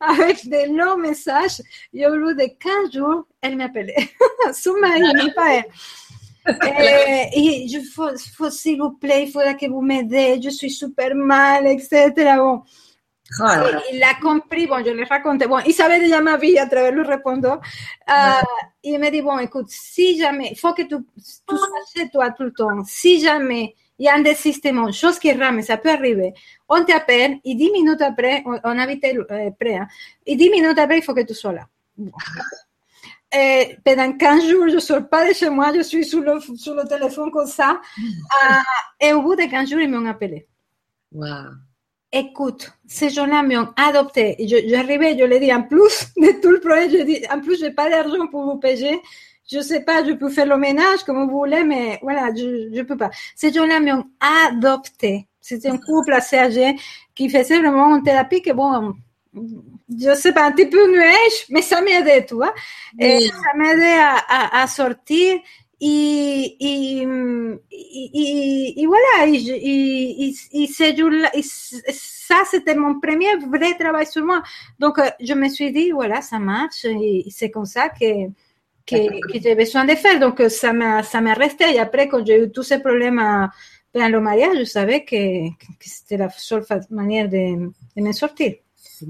avec des longs messages. Et au bout de 15 jours, elle m'appelait. Son mari, elle. Et, je faut s'il vous plaît, il faudra que vous m'aidez. Je suis super mal, etc. Bon. Il a compris, bon, je le raconté, bon, il savait déjà ma vie à travers le répondant. Uh, il me dit, bon, écoute, si jamais, faut que tu, tu saches toi tout le temps, si jamais il y a un désistement, chose qui rame, ça peut arriver, on t'appelle et dix minutes après, on, on habite euh, près, hein, et dix minutes après, il faut que tu sois là. Bon. Et pendant 15 jours, je ne sors pas de chez moi, je suis sur le, sur le téléphone comme ça. Uh, et au bout de 15 jours, ils m'ont appelé. Wow écoute, ces gens-là m'ont adopté. J'arrivais, je, je l'ai dit, en plus de tout le projet, je dis, en plus, j'ai pas d'argent pour vous payer. Je sais pas, je peux faire le ménage comme vous voulez, mais voilà, je, je peux pas. Ces gens-là m'ont adopté. C'était un couple assez âgé qui faisait vraiment une thérapie que bon, je sais pas, un petit peu nuage, mais ça m'aidait, tu vois. Et ça m'aidait à, à, à sortir y, y, y, y, voilà, y, y, ça c'était mon premier vrai travail sur moi. Donc euh, je me suis dit, voilà, ça marche, et c'est comme ça que, que, que j'ai besoin de faire. Donc euh, ça m'a, ça m'a resté. Et après, quand j'ai eu tous ces problèmes pendant le mariage, je savais que, que c'était la seule manière de, de me sortir. C'est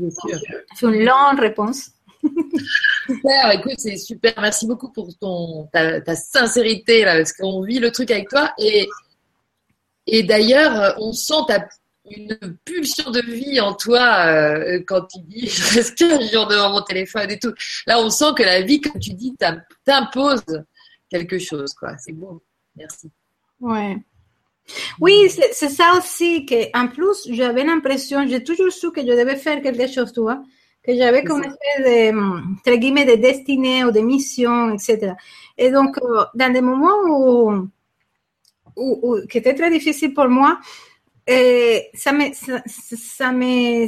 une longue réponse. super, écoute, c'est super. Merci beaucoup pour ton, ta, sincérité, là, parce qu'on vit le truc avec toi. Et, et d'ailleurs, on sent une pulsion de vie en toi euh, quand tu dis je reste 15 jours devant mon téléphone et tout. Là, on sent que la vie, comme tu dis, t'impose quelque chose. quoi. C'est beau. Merci. Ouais. Oui, c'est ça aussi que, en plus, j'avais l'impression, j'ai toujours su que je devais faire quelque chose, tu vois que j'avais comme espèce de, entre guillemets, de destinée ou de mission, etc. Et donc, dans des moments où, où, où qui étaient très difficiles pour moi, et ça m'a ça, ça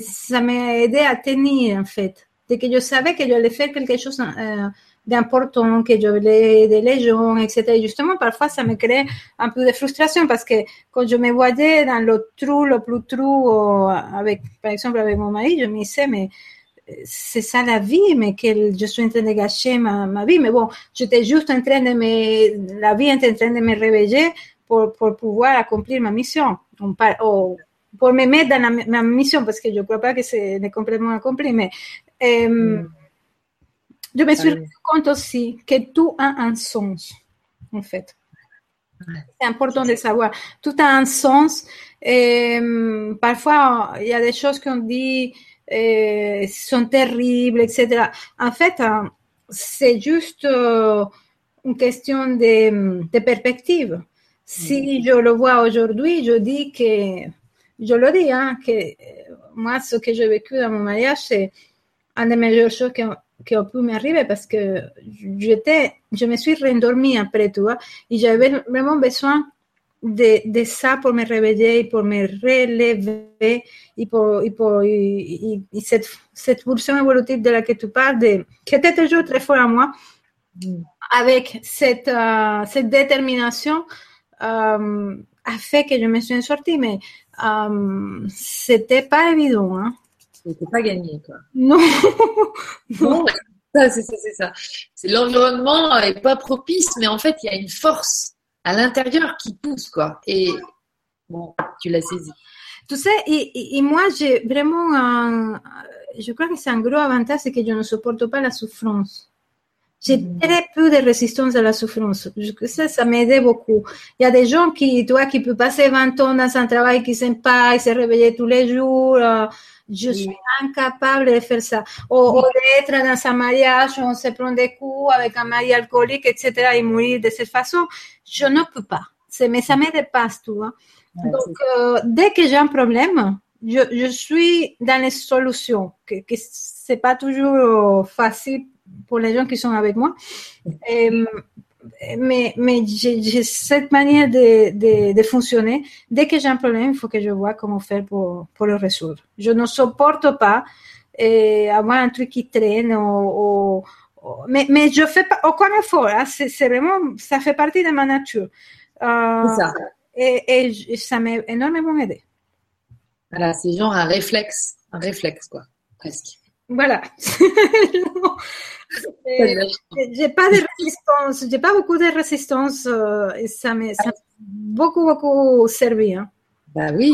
ça aidé à tenir, en fait. De que je savais que j'allais faire quelque chose euh, d'important, que je voulais aider les gens, etc. Et justement, parfois, ça me crée un peu de frustration parce que quand je me voyais dans le trou, le plus trou, avec, par exemple, avec mon mari, je me disais, mais c'est ça la vie, mais que je suis en train de gâcher ma, ma vie. Mais bon, j'étais juste en train de me, la vie est en train de me réveiller pour, pour pouvoir accomplir ma mission. On par, oh, pour me mettre dans la, ma mission, parce que je ne crois pas que c'est complètement accompli, mais euh, mm. je me suis rendu compte aussi que tout a un sens, en fait. C'est important de savoir. Tout a un sens. Et, parfois, il y a des choses qu'on dit sont terribles, etc. En fait, euh, c'est juste euh, une question de, de, perspective. Si je le vois aujourd'hui, je dis que, je le dis, hein, que moi, ce que j'ai vécu dans mon mariage, c'est une des meilleures choses qui, qui ont pu m'arriver parce que j'étais, je me suis rendormie après, tu vois, et j'avais vraiment besoin de, de, ça pour me réveiller, et pour me relever, et pour, et pour et, et cette, cette pulsion évolutive de laquelle tu parles, de, qui était toujours très fort à moi, avec cette, uh, cette détermination, um, a fait que je me suis sortie, mais um, c'était pas évident. Hein. C'était pas gagné, quoi. Non. non. c'est ça, c'est ça. C'est l'environnement est pas propice, mais en fait, il y a une force à l'intérieur qui pousse, quoi. Et bon, tu l'as saisi. Tu sais, et, et moi, j'ai vraiment un, je crois que c'est un gros avantage, c'est que je ne supporte pas la souffrance. J'ai mm. très peu de résistance à la souffrance. Ça, ça m'aidait beaucoup. Il y a des gens qui, toi, qui peuvent passer 20 ans dans un travail qui s'aiment pas, et se réveiller tous les jours. Euh, je suis incapable de faire ça. Ou, ou d'être dans un mariage, on se prend des coups avec un mari alcoolique, etc., et mourir de cette façon. Je ne peux pas. Mais ça me dépasse, tu vois. Donc, euh, dès que j'ai un problème, je, je, suis dans les solutions, que, que c'est pas toujours facile pour les gens qui sont avec moi. Et, mais mais j'ai cette manière de, de, de, fonctionner. Dès que j'ai un problème, il faut que je vois comment faire pour, pour le résoudre. Je ne supporte pas et avoir un truc qui traîne ou, ou mais, mais je fais pas aucun effort. Hein. C'est vraiment, ça fait partie de ma nature. Euh, ça. Et, et, ça m'a énormément aidé. Voilà, c'est genre un réflexe, un réflexe, quoi, presque. Voilà. j'ai pas de résistance, j'ai pas beaucoup de résistance euh, et ça m'a beaucoup, beaucoup servi. Hein. Bah oui,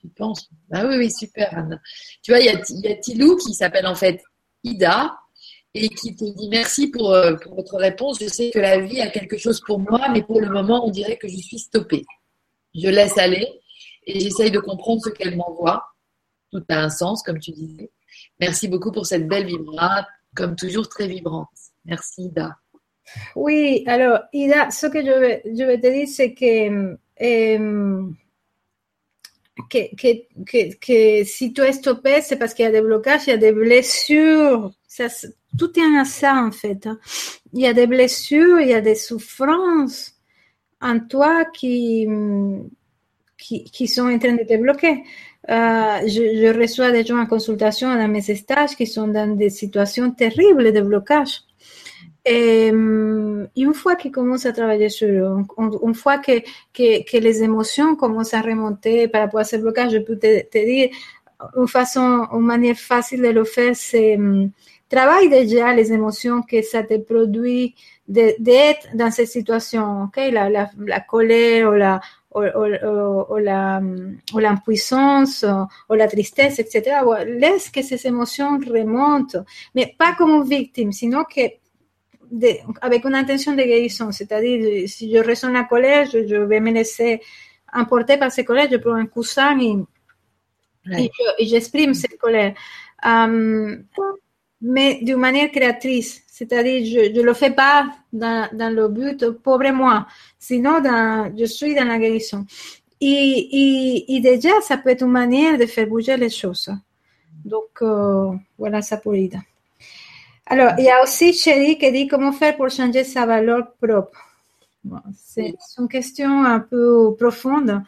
tu penses. Bah oui, oui, super, Anna. Tu vois, il y a, y a Tilou qui s'appelle en fait Ida et qui te dit merci pour, euh, pour votre réponse. Je sais que la vie a quelque chose pour moi, mais pour le moment, on dirait que je suis stoppée. Je laisse aller et j'essaye de comprendre ce qu'elle m'envoie. Tout a un sens, comme tu disais. Merci beaucoup pour cette belle vibrate, comme toujours très vibrante. Merci Ida. Oui, alors Ida, ce que je vais, te dire, c'est que, euh, que, que, que, que, si tu es stoppé, c'est parce qu'il y a des blocages, il y a des blessures. Ça, tout est à ça en fait. Hein. Il y a des blessures, il y a des souffrances en toi qui, qui, qui sont en train de te bloquer. Euh, je, reçois des gens en consultation dans mes stages qui sont dans des situations terribles de blocage. Et une fois qu'ils commencent à travailler sur eux, une fois que, les émotions commencent à remonter par rapport à ce blocage, je peux te, dire une façon, une manière facile de le faire, c'est travaille déjà les émotions que ça te produit d'être dans cette situation, ok, la colère ou la, o, o, o, la, o l'impuissance o, o, la tristesse, etc. Laisse que ces émotions remontent, mais pas comme victime, sinon que de, avec une intention de guérison. C'est-à-dire, si je ressens la colère, je, je, vais me laisser emporter par cette colère, je prends un coussin et, ouais. et, j'exprime cette colère. Um, mais d'une manière créatrice. C'est-à-dire, je ne le fais pas dans, le but, pauvre moi, sinon je suis dans la guérison. Et, déjà, ça peut être une manière de faire bouger les choses. Donc, euh, voilà ça pour Ida. Alors, il y a aussi Chérie qui dit comment faire pour changer sa valeur propre. C'est une question un peu profonde.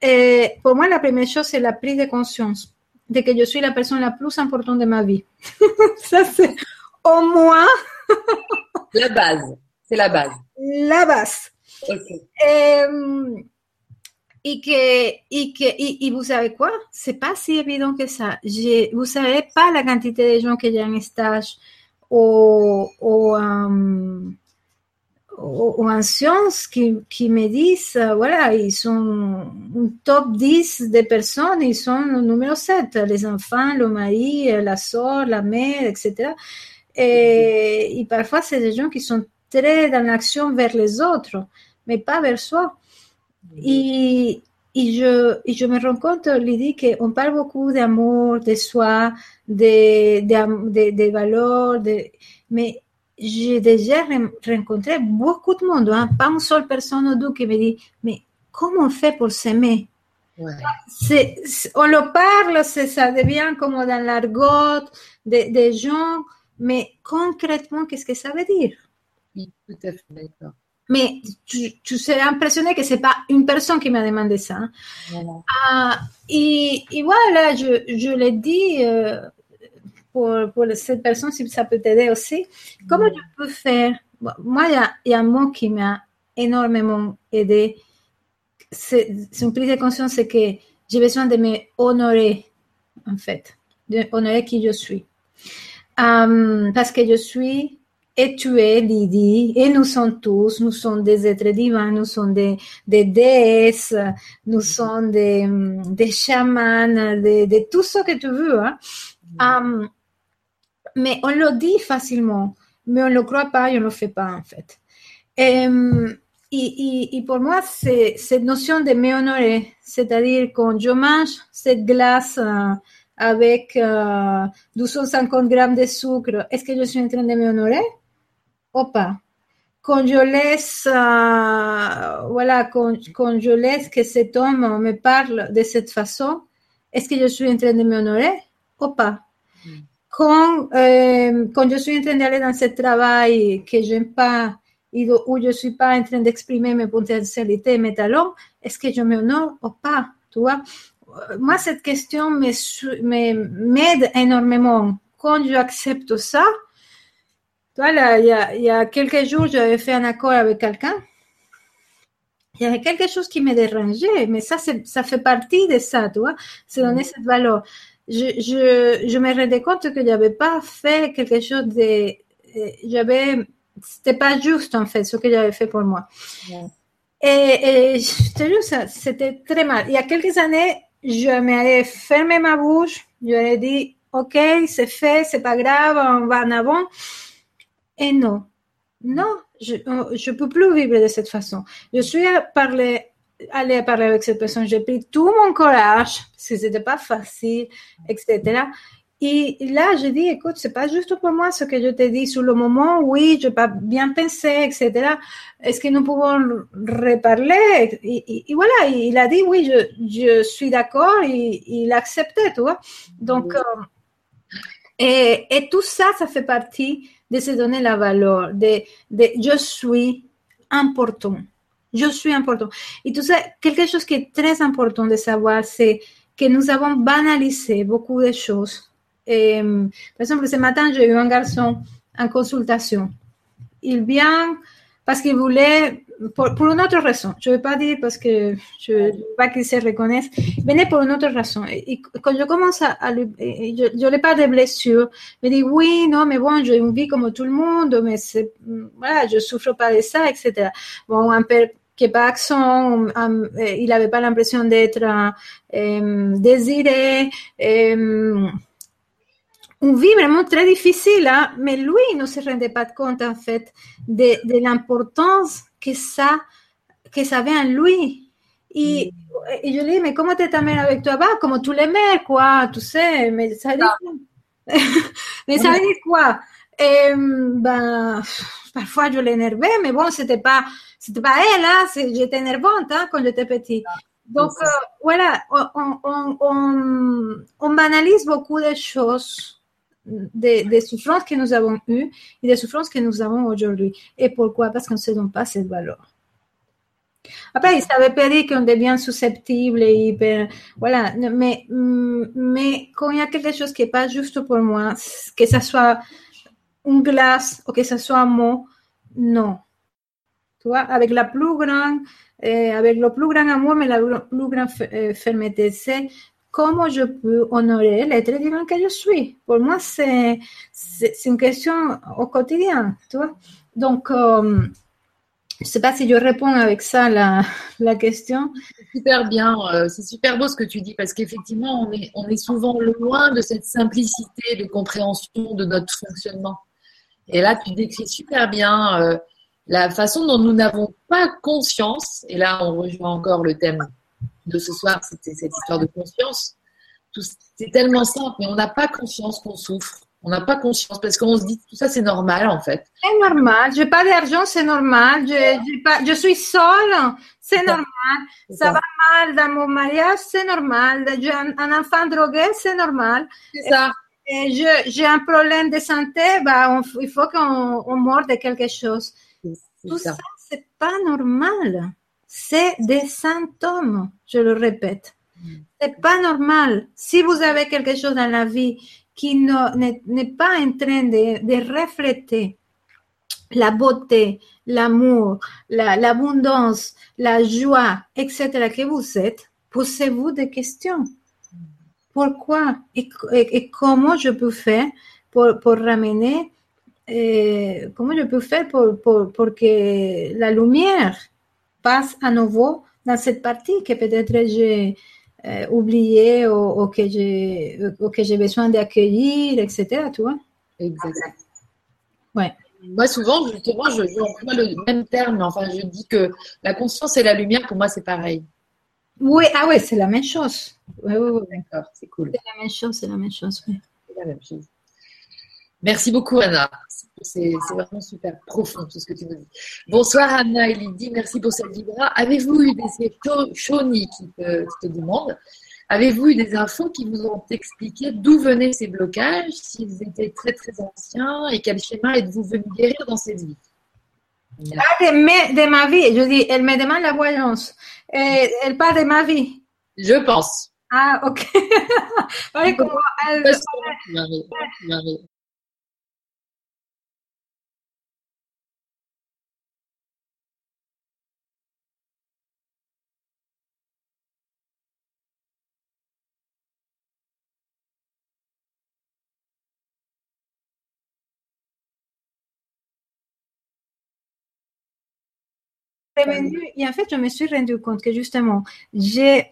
Et pour moi, la première chose, c'est la prise de conscience de que je suis la personne la plus importante de ma vie. Ça, c'est au moins. la base. C'est la base. La base. Okay. Et, et que, et que, et, vous savez quoi? C'est pas si évident que ça. Je, vous savez pas la quantité de gens qui ont un stage ou, ou, um, ou, en sciences qui, qui me disent, euh, voilà, ils sont un top 10 de personnes, ils sont le numéro 7, les enfants, le mari, la soeur, la mère, etc. Et, et parfois, c'est des gens qui sont très dans l'action vers les autres, mais pas vers soi. Et, et, je, et je me rends compte l'idée qu'on parle beaucoup d'amour, de soi, de, de, de, de valeurs, mais j'ai déjà rencontré beaucoup de monde, hein, pas une seule personne ou deux qui me dit, mais comment on fait pour s'aimer? Ouais. On le parle, ça devient comme dans l'argot des de gens, mais concrètement, qu'est-ce que ça veut dire? Oui, tout à fait d'accord. Mais tu, tu, serais impressionné que c'est pas une personne qui m'a demandé ça. Hein. Voilà. Ah, et, et, voilà, je, je l'ai dit euh, pour, pour, cette personne, si ça peut t'aider aussi. Comment je peux faire? Moi, il y, y, a un mot qui m'a énormément aidé. C'est une prise de conscience, c'est que j'ai besoin de me honorer, en fait, de honorer qui je suis. Um, parce que je suis et tu es Lydie, et nous sommes tous, nous sommes des êtres divins, nous sommes des, des déesses, nous sommes des, des chamans, de, de, tout ce que tu veux. Hein. Um, mais on le dit facilement, mais on ne le croit pas et on ne le fait pas en fait. Et, et, et pour moi, c'est cette notion de m'honorer, c'est-à-dire quand je mange cette glace euh, avec euh, 250 grammes de sucre, est-ce que je suis en train de m'honorer? Ou pas quand je laisse, euh, voilà, quand, quand, je laisse que cet homme me parle de cette façon, est-ce que je suis en train de m'honorer? Ou pas mm. quand, euh, quand je suis en train d'aller dans ce travail que j'aime pas, et où je suis pas en train d'exprimer mes potentialités, mes talents, est-ce que je m'honore? Ou pas Tu vois Moi, cette question m'aide énormément. Quand j'accepte ça, il y a, il y a quelques jours, j'avais fait un accord avec quelqu'un. Il y avait quelque chose qui me dérangeait, mais ça, ça fait partie de ça, tu vois, c'est donner cette valeur. Je, je, je me rendais compte que j'avais pas fait quelque chose de, j'avais, c'était pas juste en fait ce que j'avais fait pour moi. Et, et, je te jure, ça, c'était très mal. Il y a quelques années, je m'avais fermé ma bouche, j'aurais dit, ok, c'est fait, c'est pas grave, on va en avant. Et non, non, je ne peux plus vivre de cette façon. Je suis parler, allée parler avec cette personne, j'ai pris tout mon courage, parce que c'était pas facile, etc. Et là, j'ai dit, écoute, c'est pas juste pour moi ce que je te dis sur le moment, oui, je n'ai pas bien pensé, etc. Est-ce que nous pouvons reparler? Et, voilà, il a dit, oui, je, je suis d'accord, et il a accepté, tu vois. Donc, euh, et, et tout ça, ça fait partie de se donner la valeur, de, de je suis important. Je suis important. Et tout ça, quelque chose qui est très important de savoir, c'est que nous avons banalisé beaucoup de choses. Et, par exemple, ce matin, j'ai eu un garçon en consultation. Il vient parce qu'il voulait pour, une autre raison. Je ne vais pas dire parce que je ne veux pas qu'il se reconnaisse. Venez pour une autre raison. Et, quand je commence à, lui, je, n'ai pas de blessure. Il me dit oui, non, mais bon, j'ai une vie comme tout le monde, mais voilà, je souffre pas de ça, etc. Bon, un qui pas il n'avait pas l'impression d'être désiré. Une vie vraiment très difficile, hein? mais lui ne se rendait pas compte en fait de, de l'importance que ça, que ça avait en lui. Et, et, je lui dis, mais comment tu t'amènes avec toi? Bah, Comme tous les mères, quoi, tu sais, mais ça dit quoi? Mais ça quoi? Et, ben, Parfois, je l'énervais, mais bon, c'était pas, c'était pas elle, hein, j'étais énervante hein, quand j'étais petite. Donc, euh, voilà, on, on, on, on banalise beaucoup de choses des, souffrances que nous avons eues et des souffrances que nous avons aujourd'hui. Et pourquoi? Parce qu'on ne se donne pas cette valeur. Après, il savait pas dire qu'on devient susceptible et hyper... Voilà, mais, mais quand il y a quelque chose qui n'est pas juste pour moi, que ce soit une glace ou que ce soit un mot, non. tu vois, avec la plus grande, euh, avec le plus grand amour, mais la plus grande euh, fermeté. C'est comment je peux honorer l'être divin que je suis? Pour moi, c'est, c'est, une question au quotidien, tu vois. Donc, euh, je ne sais pas si je réponds avec ça la, la question. Super bien, euh, c'est super beau ce que tu dis parce qu'effectivement, on est, on est souvent loin de cette simplicité de compréhension de notre fonctionnement. Et là, tu décris super bien euh, la façon dont nous n'avons pas conscience, et là, on rejoint encore le thème de ce soir, c'était cette histoire de conscience. C'est tellement simple, mais on n'a pas conscience qu'on souffre. On n'a pas conscience parce qu'on se dit tout ça c'est normal en fait. C'est normal. J'ai pas d'argent, c'est normal. Je, pas, je suis seule, c'est normal. Ça. va mal dans mon mariage, c'est normal. J'ai un, enfant drogué, c'est normal. C'est ça. J'ai un problème de santé, bah, il faut qu'on on meure de quelque chose. Tout ça, ça c'est pas normal. C'est des symptômes, je le répète. Mm. C'est pas normal. Si vous avez quelque chose dans la vie qui n'est pas en train de, de, refléter la beauté, l'amour, l'abondance, la, joie, etc. que vous êtes, posez-vous des questions. Pourquoi et, et, comment je peux faire pour, pour ramener, euh, comment je peux faire pour, pour, pour, que la lumière passe à nouveau dans cette partie que peut-être j'ai euh, oublié ou, que j'ai que j'ai besoin d'accueillir, etc. Tu vois Exact. Ouais. Moi, souvent, justement, je, je le même terme. Enfin, je dis que la conscience et la lumière, pour moi, c'est pareil. Oui, ah ouais, c'est la même chose. Oui, oui, oui. D'accord, c'est cool. C'est la même chose, c'est la même chose. Oui. C'est la même chose. Merci beaucoup, Anna. C'est vraiment super profond tout ce que tu nous dis. Bonsoir, Anna et Lydie. Merci pour cette vibra. Avez-vous eu des qui te, qui te demande Avez-vous eu des infos qui vous ont expliqué d'où venaient ces blocages, s'ils étaient très très anciens et quel schéma êtes-vous venu guérir dans cette vie? Ah, de, de, ma vie. Je dis, elle me demande la voyance. Et elle parle de ma vie. Je pense. Ah, ok. elle, et en fait, je me suis rendu compte que justement, j'ai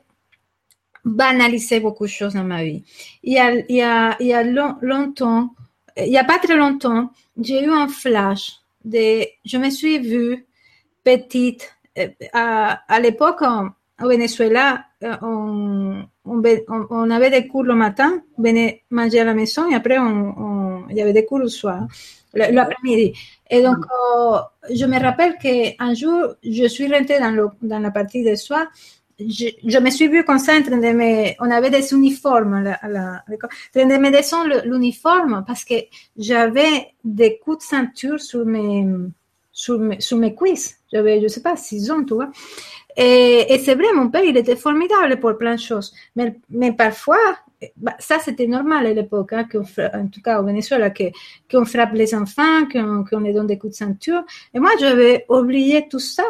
banalisé beaucoup de choses dans ma vie. Il y a, il y a, il y a longtemps, il n'y a pas très longtemps, j'ai eu un flash de, je me suis vue petite. Euh, à, à l'époque, au Venezuela, euh, on, on, on, avait des cours le matin, on venait manger à la maison et après, on, il y avait des cours le soir l'après-midi. Et donc, euh, je me rappelle qu'un jour, je suis rentrée dans, le, dans la partie de soir. Je, je, me suis vue comme ça en train de me... On avait des uniformes la, la, en train de me descendre l'uniforme parce que j'avais des coups de ceinture sur mes, sur mes, sur mes cuisses. J'avais, je sais pas, six ans, tu vois. Et, et c'est vrai, mon père, il était formidable pour plein de choses. Mais, mais parfois, bah, ça c'était normal à l'époque, hein, en tout cas au Venezuela, qu'on frappe les enfants, qu'on les donne des coups de ceinture. Et moi, j'avais oublié tout ça.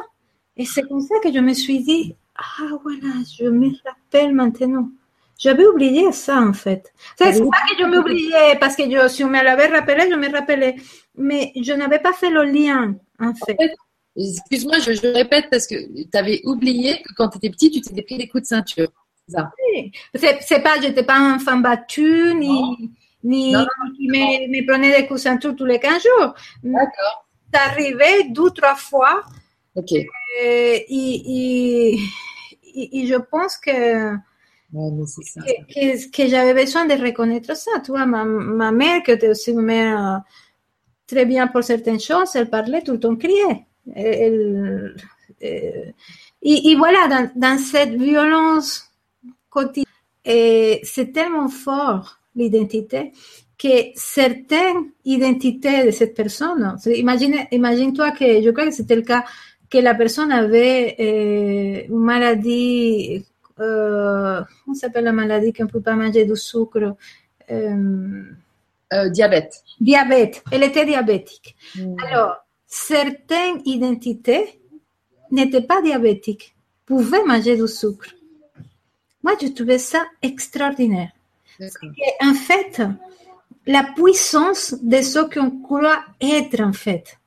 Et c'est comme ça que je me suis dit, ah voilà, je me rappelle maintenant. J'avais oublié ça en fait. C'est pas que je m'oubliais parce que je, si on me l'avait rappelé, je me rappelais. Mais je n'avais pas fait le lien en fait. Excuse-moi, je, je, répète parce que tu avais oublié que quand tu étais petit, tu t'étais pris des coups de ceinture. Oui. C'est pas, j'étais pas un enfant battu, ni, ni, qui me, me, prenait des coups ceinture tous les 15 jours. D'accord. C'est arrivé deux, trois fois. Ok. Et, et, et, et je pense que, Ouais, ça, que, que, que j'avais besoin de reconnaître ça. Tu vois, ma, ma mère, qui était aussi une mère très bien pour certaines choses, elle parlait tout le temps, criait. Elle, elle, et, et, voilà, dans, dans cette violence et c'est tellement fort l'identité que certaines identités de cette personne, imagine, imagine-toi que je crois que c'était le cas que la personne avait euh, une maladie, euh, comment s'appelle la maladie qu'on ne peut pas manger du sucre euh, euh, Diabète. Diabète. Elle était diabétique. Mm. Alors, certaines identités n'étaient pas diabétiques pouvaient manger du sucre. Moi, je trouvais ça extraordinaire. En fait, la puissance de ce qu'on croit être en fait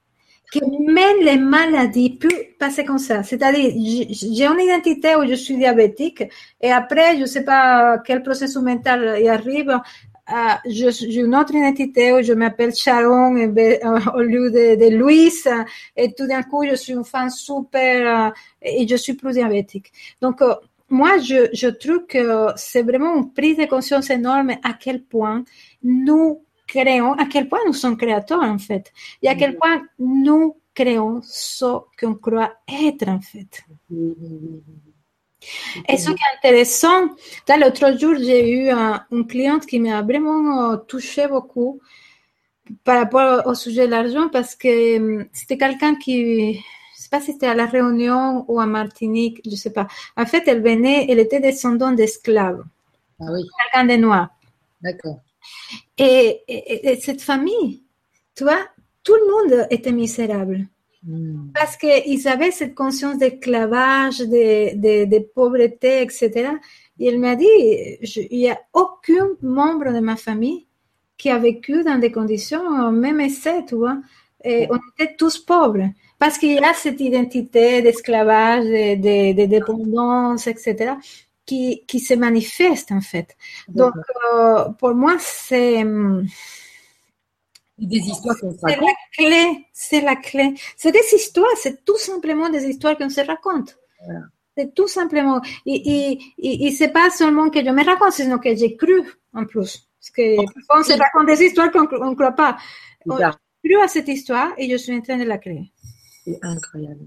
que même les maladies peuvent passer comme ça. C'est-à-dire, j'ai une identité où je suis diabétique et après, je ne sais pas quel processus mental y arrive. Euh, j'ai une autre identité où je m'appelle Sharon au lieu de, de Louise et tout d'un coup, je suis une femme super euh, et je suis plus diabétique. Donc, euh, moi, je, je trouve que c'est vraiment une prise de conscience énorme à quel point nous créons, à quel point nous sommes créateurs en fait, et à quel point nous créons ce qu'on croit être en fait. Et ce qui est intéressant, l'autre jour, j'ai eu un, une cliente qui m'a vraiment euh, touché beaucoup par rapport au sujet de l'argent parce que hum, c'était quelqu'un qui, pas si c'était à la Réunion ou à Martinique, je sais pas. En fait, elle venait, elle était descendante d'esclaves. Ah oui. Quelqu'un de noir. D'accord. Et, cette famille, tu vois, tout le monde était misérable. Hmm. Parce qu'ils avaient cette conscience d'esclavage, de, de, pauvreté, etc. Et elle m'a dit, il n'y a aucun membre de ma famille qui a vécu dans des conditions, même essai, tu vois. Et on était tous pauvres. Parce qu'il y a cette identité d'esclavage, de, de, dépendance, etc qui, qui se manifeste en fait. Donc, euh, pour moi, c'est des histoires qu'on C'est la clé, c'est la clé. C'est des histoires, c'est tout simplement des histoires qu'on se raconte. C'est tout simplement. Et, et, et, c'est pas seulement que je me raconte, sinon que j'ai cru en plus. Parce que on se raconte des histoires qu'on ne croit pas. J'ai cru à cette histoire et je suis en train de la créer. C'est incroyable.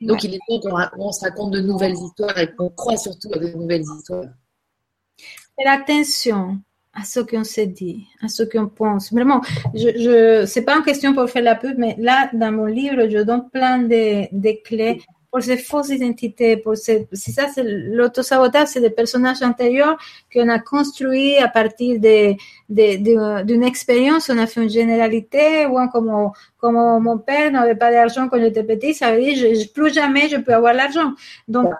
Donc, il est temps qu'on se raconte de nouvelles histoires et qu'on croit surtout à de nouvelles histoires. Faire attention à ce qu'on se dit, à ce qu'on pense. Vraiment, je, je c'est pas une question pour faire la pub, mais là, dans mon livre, je donne plein de, de clés pour ces fausses identités, pour ces, si ça c'est l'autosabotage, c'est des personnages antérieurs qu'on a construits à partir de, de, d'une expérience, on a fait une généralité, ou comme, comme mon père n'avait pas d'argent quand j'étais petit, ça veut dire je, plus jamais je peux avoir l'argent. Donc,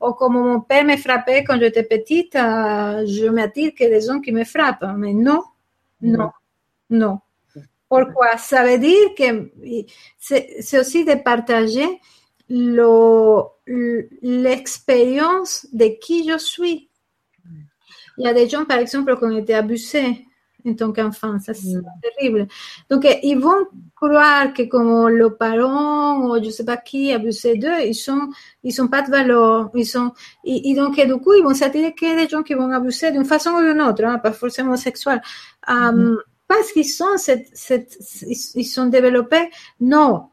ou, comme mon père me frappait quand j'étais petite, euh, je m'attire que des gens qui me frappent. Mais non, non, non. Pourquoi? Ça veut dire que c'est, c'est aussi de partager l'expérience de qui je suis. Il y a des gens, par exemple, qui ont été abusés en tant qu'enfant, ça c'est mm. terrible. Donc, ils vont croire que comme le parent ou je ne sais pas qui abusé d'eux, ils sont, ils sont pas de valeur, ils sont, et, donc, du coup, ils vont s'attirer que des gens qui vont abuser d'une façon ou d'une autre, hein, pas forcément sexuelle. Um, mm. Parce qu'ils sont, cette, cette, ils sont développés. Non.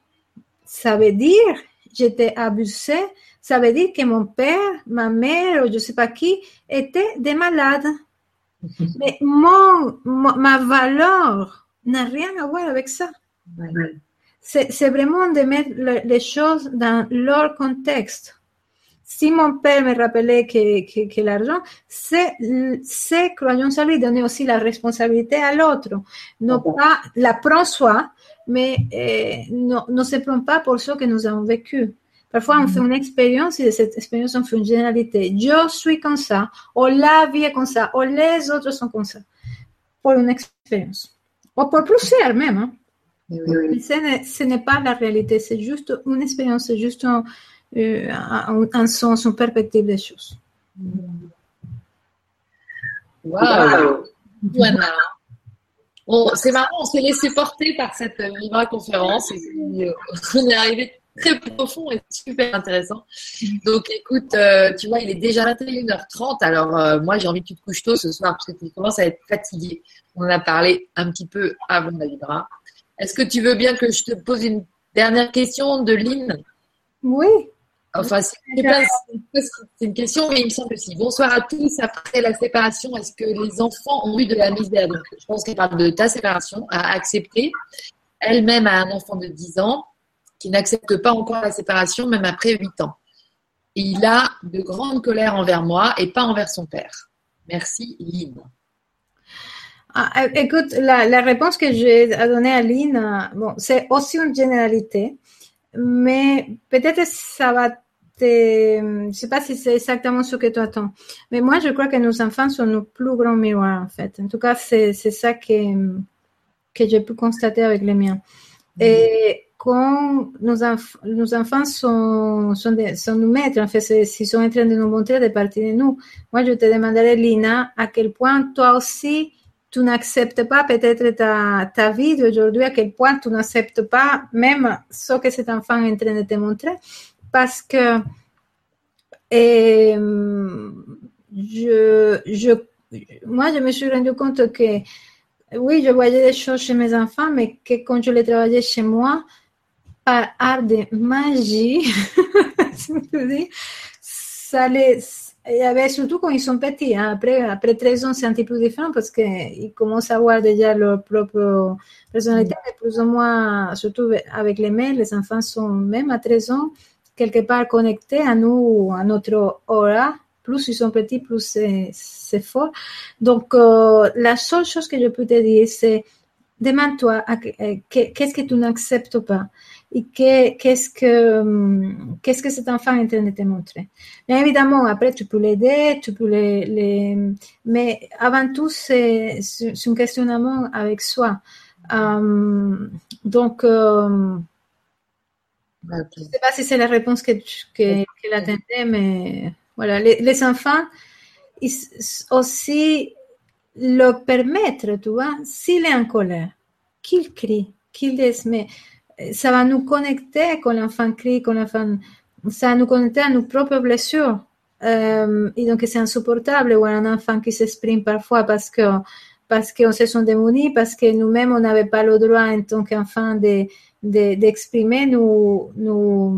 Ça veut dire j'étais abusée, ça veut dire que mon père, ma mère, ou je ne sais pas qui, étaient des malades. Mais mon, ma valeur n'a rien à voir avec ça. C'est vraiment de mettre les choses dans leur contexte. Si mon père me rappelait que, que, l'argent, c'est, croyons à lui, donner aussi la responsabilité à l'autre. Non pas la prend soi, mais eh, no, no se prend pas pour ce que nous avons vécu. Parfois, on fait une expérience et de cette expérience, on fait une généralité. Je suis comme ça, ou la vie est comme ça, ou les autres sont comme ça. Pour une expérience. Ou pour plusieurs même. Hein. Oui, Ce n'est pas la réalité, c'est juste une expérience, c'est juste un, euh, un, un, sens, une perspective des choses. Wow! Voilà. Bon, c'est marrant, on s'est laissé porter par cette Vibra conférence euh, on est arrivé très profond et super intéressant. Donc écoute, euh, tu vois, il est déjà 21h30, alors euh, moi j'ai envie que tu te couches tôt ce soir parce que tu commences à être fatigué. On en a parlé un petit peu avant la Vibra. Est-ce que tu veux bien que je te pose une dernière question de Lynn? Oui. Enfin, c'est une question, mais il me semble aussi. Bonsoir à tous. Après la séparation, est-ce que les enfants ont eu de la misère Je pense qu'elle parle de ta séparation, à accepter. Elle-même a un enfant de 10 ans qui n'accepte pas encore la séparation, même après 8 ans. Il a de grandes colères envers moi et pas envers son père. Merci, Lynn. Ah, écoute, la, réponse que j'ai donnée à Lynn, bon, c'est aussi une généralité. mais peut-être ça va Je sais pas si c'est exactement ce que tu attends. Mais moi, je crois que nos enfants sont nos plus grands miroirs, en fait. En tout cas, c'est ça que, que j'ai pu constater avec les miens. Et quand nos, nos enfants sont, sont, sont nos maîtres, en fait, s'ils sont en train de nous montrer des parties de nous, moi, je te demanderais, Lina, à quel point toi aussi, tu n'acceptes pas peut-être ta, ta vie d'aujourd'hui, à quel point tu n'acceptes pas même ce que cet enfant est en train de te montrer, parce que et, je, je, moi, je me suis rendu compte que oui, je voyais des choses chez mes enfants, mais que quand je les travaillais chez moi, par art de magie, ça les, il y avait surtout quand ils sont petits. Hein. Après, après 13 ans, c'est un petit peu différent parce qu'ils commencent à avoir déjà leur propre personnalité. Mm. Plus ou moins, surtout avec les mails, les enfants sont même à 13 ans quelque part connectés à nous, à notre aura. Plus ils sont petits, plus c'est fort. Donc, euh, la seule chose que je peux te dire, c'est demande-toi euh, qu'est-ce que tu n'acceptes pas et qu'est-ce que qu'est-ce que cet enfant est en train de te montrer. Bien évidemment, après tu peux l'aider, tu peux les, mais avant tout c'est un questionnement avec soi. Euh, donc euh, je ne sais pas si c'est la réponse que qu'elle attendait, mais voilà, les, les enfants ils, aussi le permettre, tu vois, s'il est en colère, qu'il crie, qu'il laisse, mais ça va nous connecter quand l'enfant crie, quand l'enfant, ça va nous connecter à nos propres blessures. Euh, et donc c'est insupportable voir un enfant qui s'exprime parfois parce que parce qu'on se sent démunis, parce que nous-mêmes on n'avait pas le droit en tant qu'enfant de, d'exprimer nos, nos,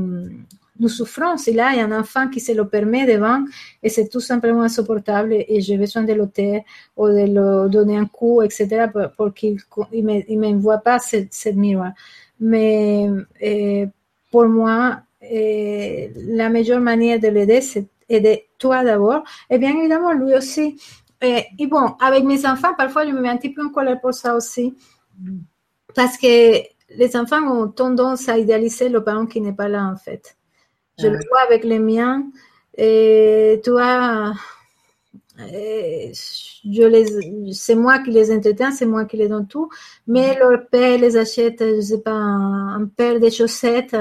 nos souffrances. Et là, il y a un enfant qui se le permet devant et c'est tout simplement insupportable et j'ai besoin de taire ou de le donner un coup, etc., pour, pour qu'il ne m'envoie pas cette, miroir. Mais euh, pour moi, euh, la meilleure manière de l'aider, c'est aider toi d'abord et bien évidemment lui aussi. Et, bon, avec mes enfants, parfois je me mets un petit peu en colère pour ça aussi. Parce que les enfants ont tendance à idéaliser le parent qui n'est pas là, en fait. Je le vois avec les miens. Et toi, je les, c'est moi qui les entretiens, c'est moi qui les donne tout. Mais leur père les achète, je sais pas, un, paire de chaussettes.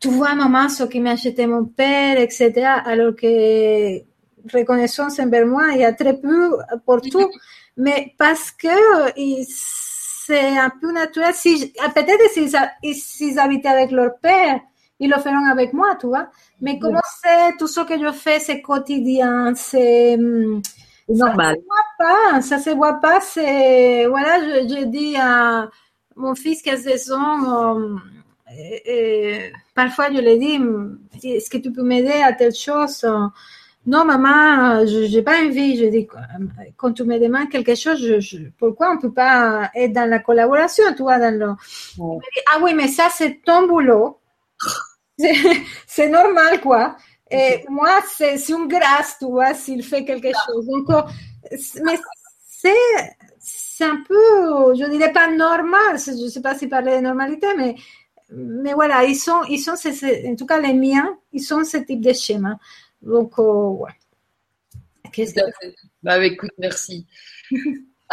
Tu vois, maman, ce qui m'a acheté mon père, etc. Alors que reconnaissance envers moi, il y a très peu pour tout. Mais parce que c'est un peu naturel. Si, peut-être s'ils, s'ils habitaient avec leur père, ils le feront avec moi, tu vois. Mais comment c'est, tout ce que je fais, c'est quotidien, c'est normal. Ça se voit pas, ça se voit pas. C'est voilà, je, je, dis à mon fils qui a 16 ans, euh, et, parfois je lui dis, est-ce que tu peux m'aider à telle chose? Non, maman, je n'ai pas envie. Je dis, quand tu me demandes quelque chose, je, pourquoi on ne peut pas être dans la collaboration, tu vois, dans le... ah oui, mais ça, c'est ton boulot. c'est normal, quoi. Et moi, c'est une grâce, tu vois, s'il fait quelque chose. Donc, mais c'est un peu, je dirais pas normal, je ne sais pas si parler de normalité, mais, mais voilà, ils sont, ils sont en tout cas les miens, ils sont ce type de schéma. Donc, euh, ouais. Qu'est-ce que... Bah, écoute, merci.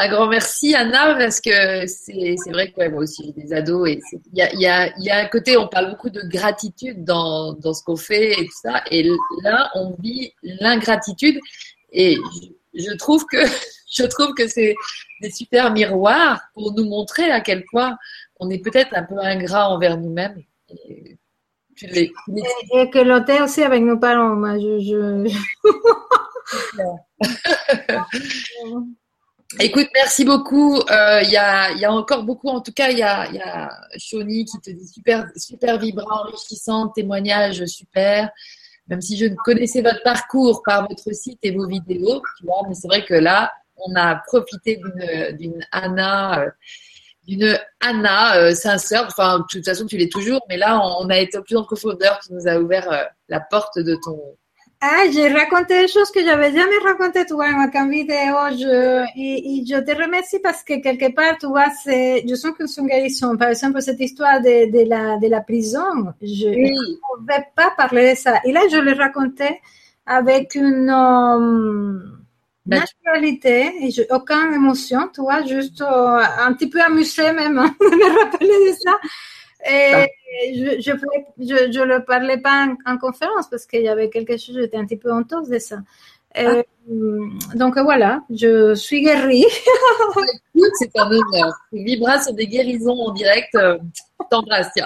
Un grand merci, Anna, parce que c'est vrai que moi aussi j'ai des ados et il y a, y, a, y a, un côté, on parle beaucoup de gratitude dans, dans ce qu'on fait et tout ça. Et là, on vit l'ingratitude et je, trouve que je trouve que c'est des super miroirs pour nous montrer à quel point on est peut-être un peu ingrat envers nous-mêmes. Et, et, que l'hôtel aussi avec nos parents. Moi, je, je... Écoute, merci beaucoup. Euh, il y, a, y, a, encore beaucoup, en tout cas, il y a, y a Shoni qui te dit super, super vibrant, enrichissant, témoignage super. Même si je ne connaissais votre parcours par votre site et vos vidéos, tu vois, mais c'est vrai que là, on a profité d'une Anna, euh, d'une Anna euh, sincère. Enfin, de toute façon, tu l'es toujours, mais là, on, a été plus en profondeur. Tu nous as ouvert euh, la porte de ton, Ah, j'ai raconté des choses que j'avais jamais racontées, tu vois, en vidéo. Je, et, je te remercie parce que quelque part, tu vois, c'est, je sens que c'est une guérison. Par exemple, cette histoire de, de, la, de la prison, je ne pouvais pas parler de ça. Et là, je le racontais avec une euh, naturalité et je, aucune émotion, tu vois, juste euh, un petit peu amusé même de me rappeler de ça. Et ah. je, je, je, je, le parlais pas en, conférence parce qu'il y avait quelque chose, j'étais un petit peu honteuse de ça. Ah. donc voilà, je suis guérie. c'est un honneur. Vibration des guérisons en direct. Euh, T'embrasse,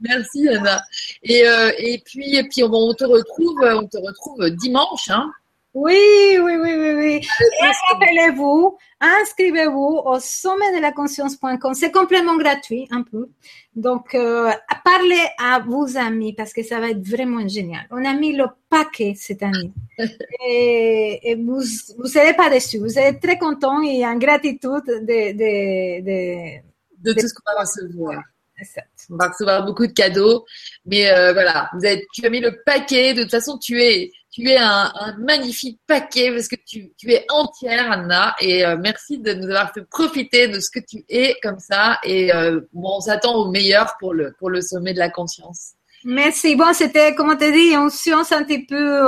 Merci Anna. Et, euh, et puis et puis on, te retrouve, on te retrouve dimanche, hein. Oui, oui, oui, oui, oui. Et rappelez-vous, inscrivez-vous au sommet de la conscience.com. C'est complètement gratuit, un peu. Donc, euh, parlez à vos amis parce que ça va être vraiment génial. On a mis le paquet cette année. et, vous vous serez pas déçus. Vous êtes très contents et en gratitude de, de, de, de tout ce qu'on va recevoir. On va recevoir beaucoup de cadeaux. Mais euh, voilà, vous avez, tu as mis le paquet. De toute façon, tu es, tu es un, magnifique paquet parce que tu, tu es entière, Anna. Et euh, merci de nous avoir fait profiter de ce que tu es comme ça. Et euh, bon, on s'attend au meilleur pour le, pour le sommet de la conscience. Merci. Bon, c'était, comment te dit, une science un petit peu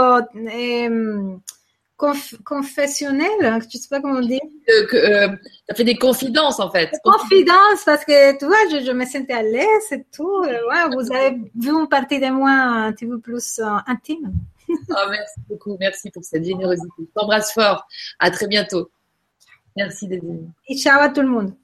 confessionnel, je sais pas comment dire. Euh, euh, tu fait des confidences en fait. Confidences parce que tu vois, je, me sentais à l'aise et tout. Ouais, vous avez vu une partie de moi un petit peu plus euh, intime. Oh, merci beaucoup, merci pour cette générosité. Je t'embrasse fort. À très bientôt. Merci Dédine. Et ciao à tout le monde.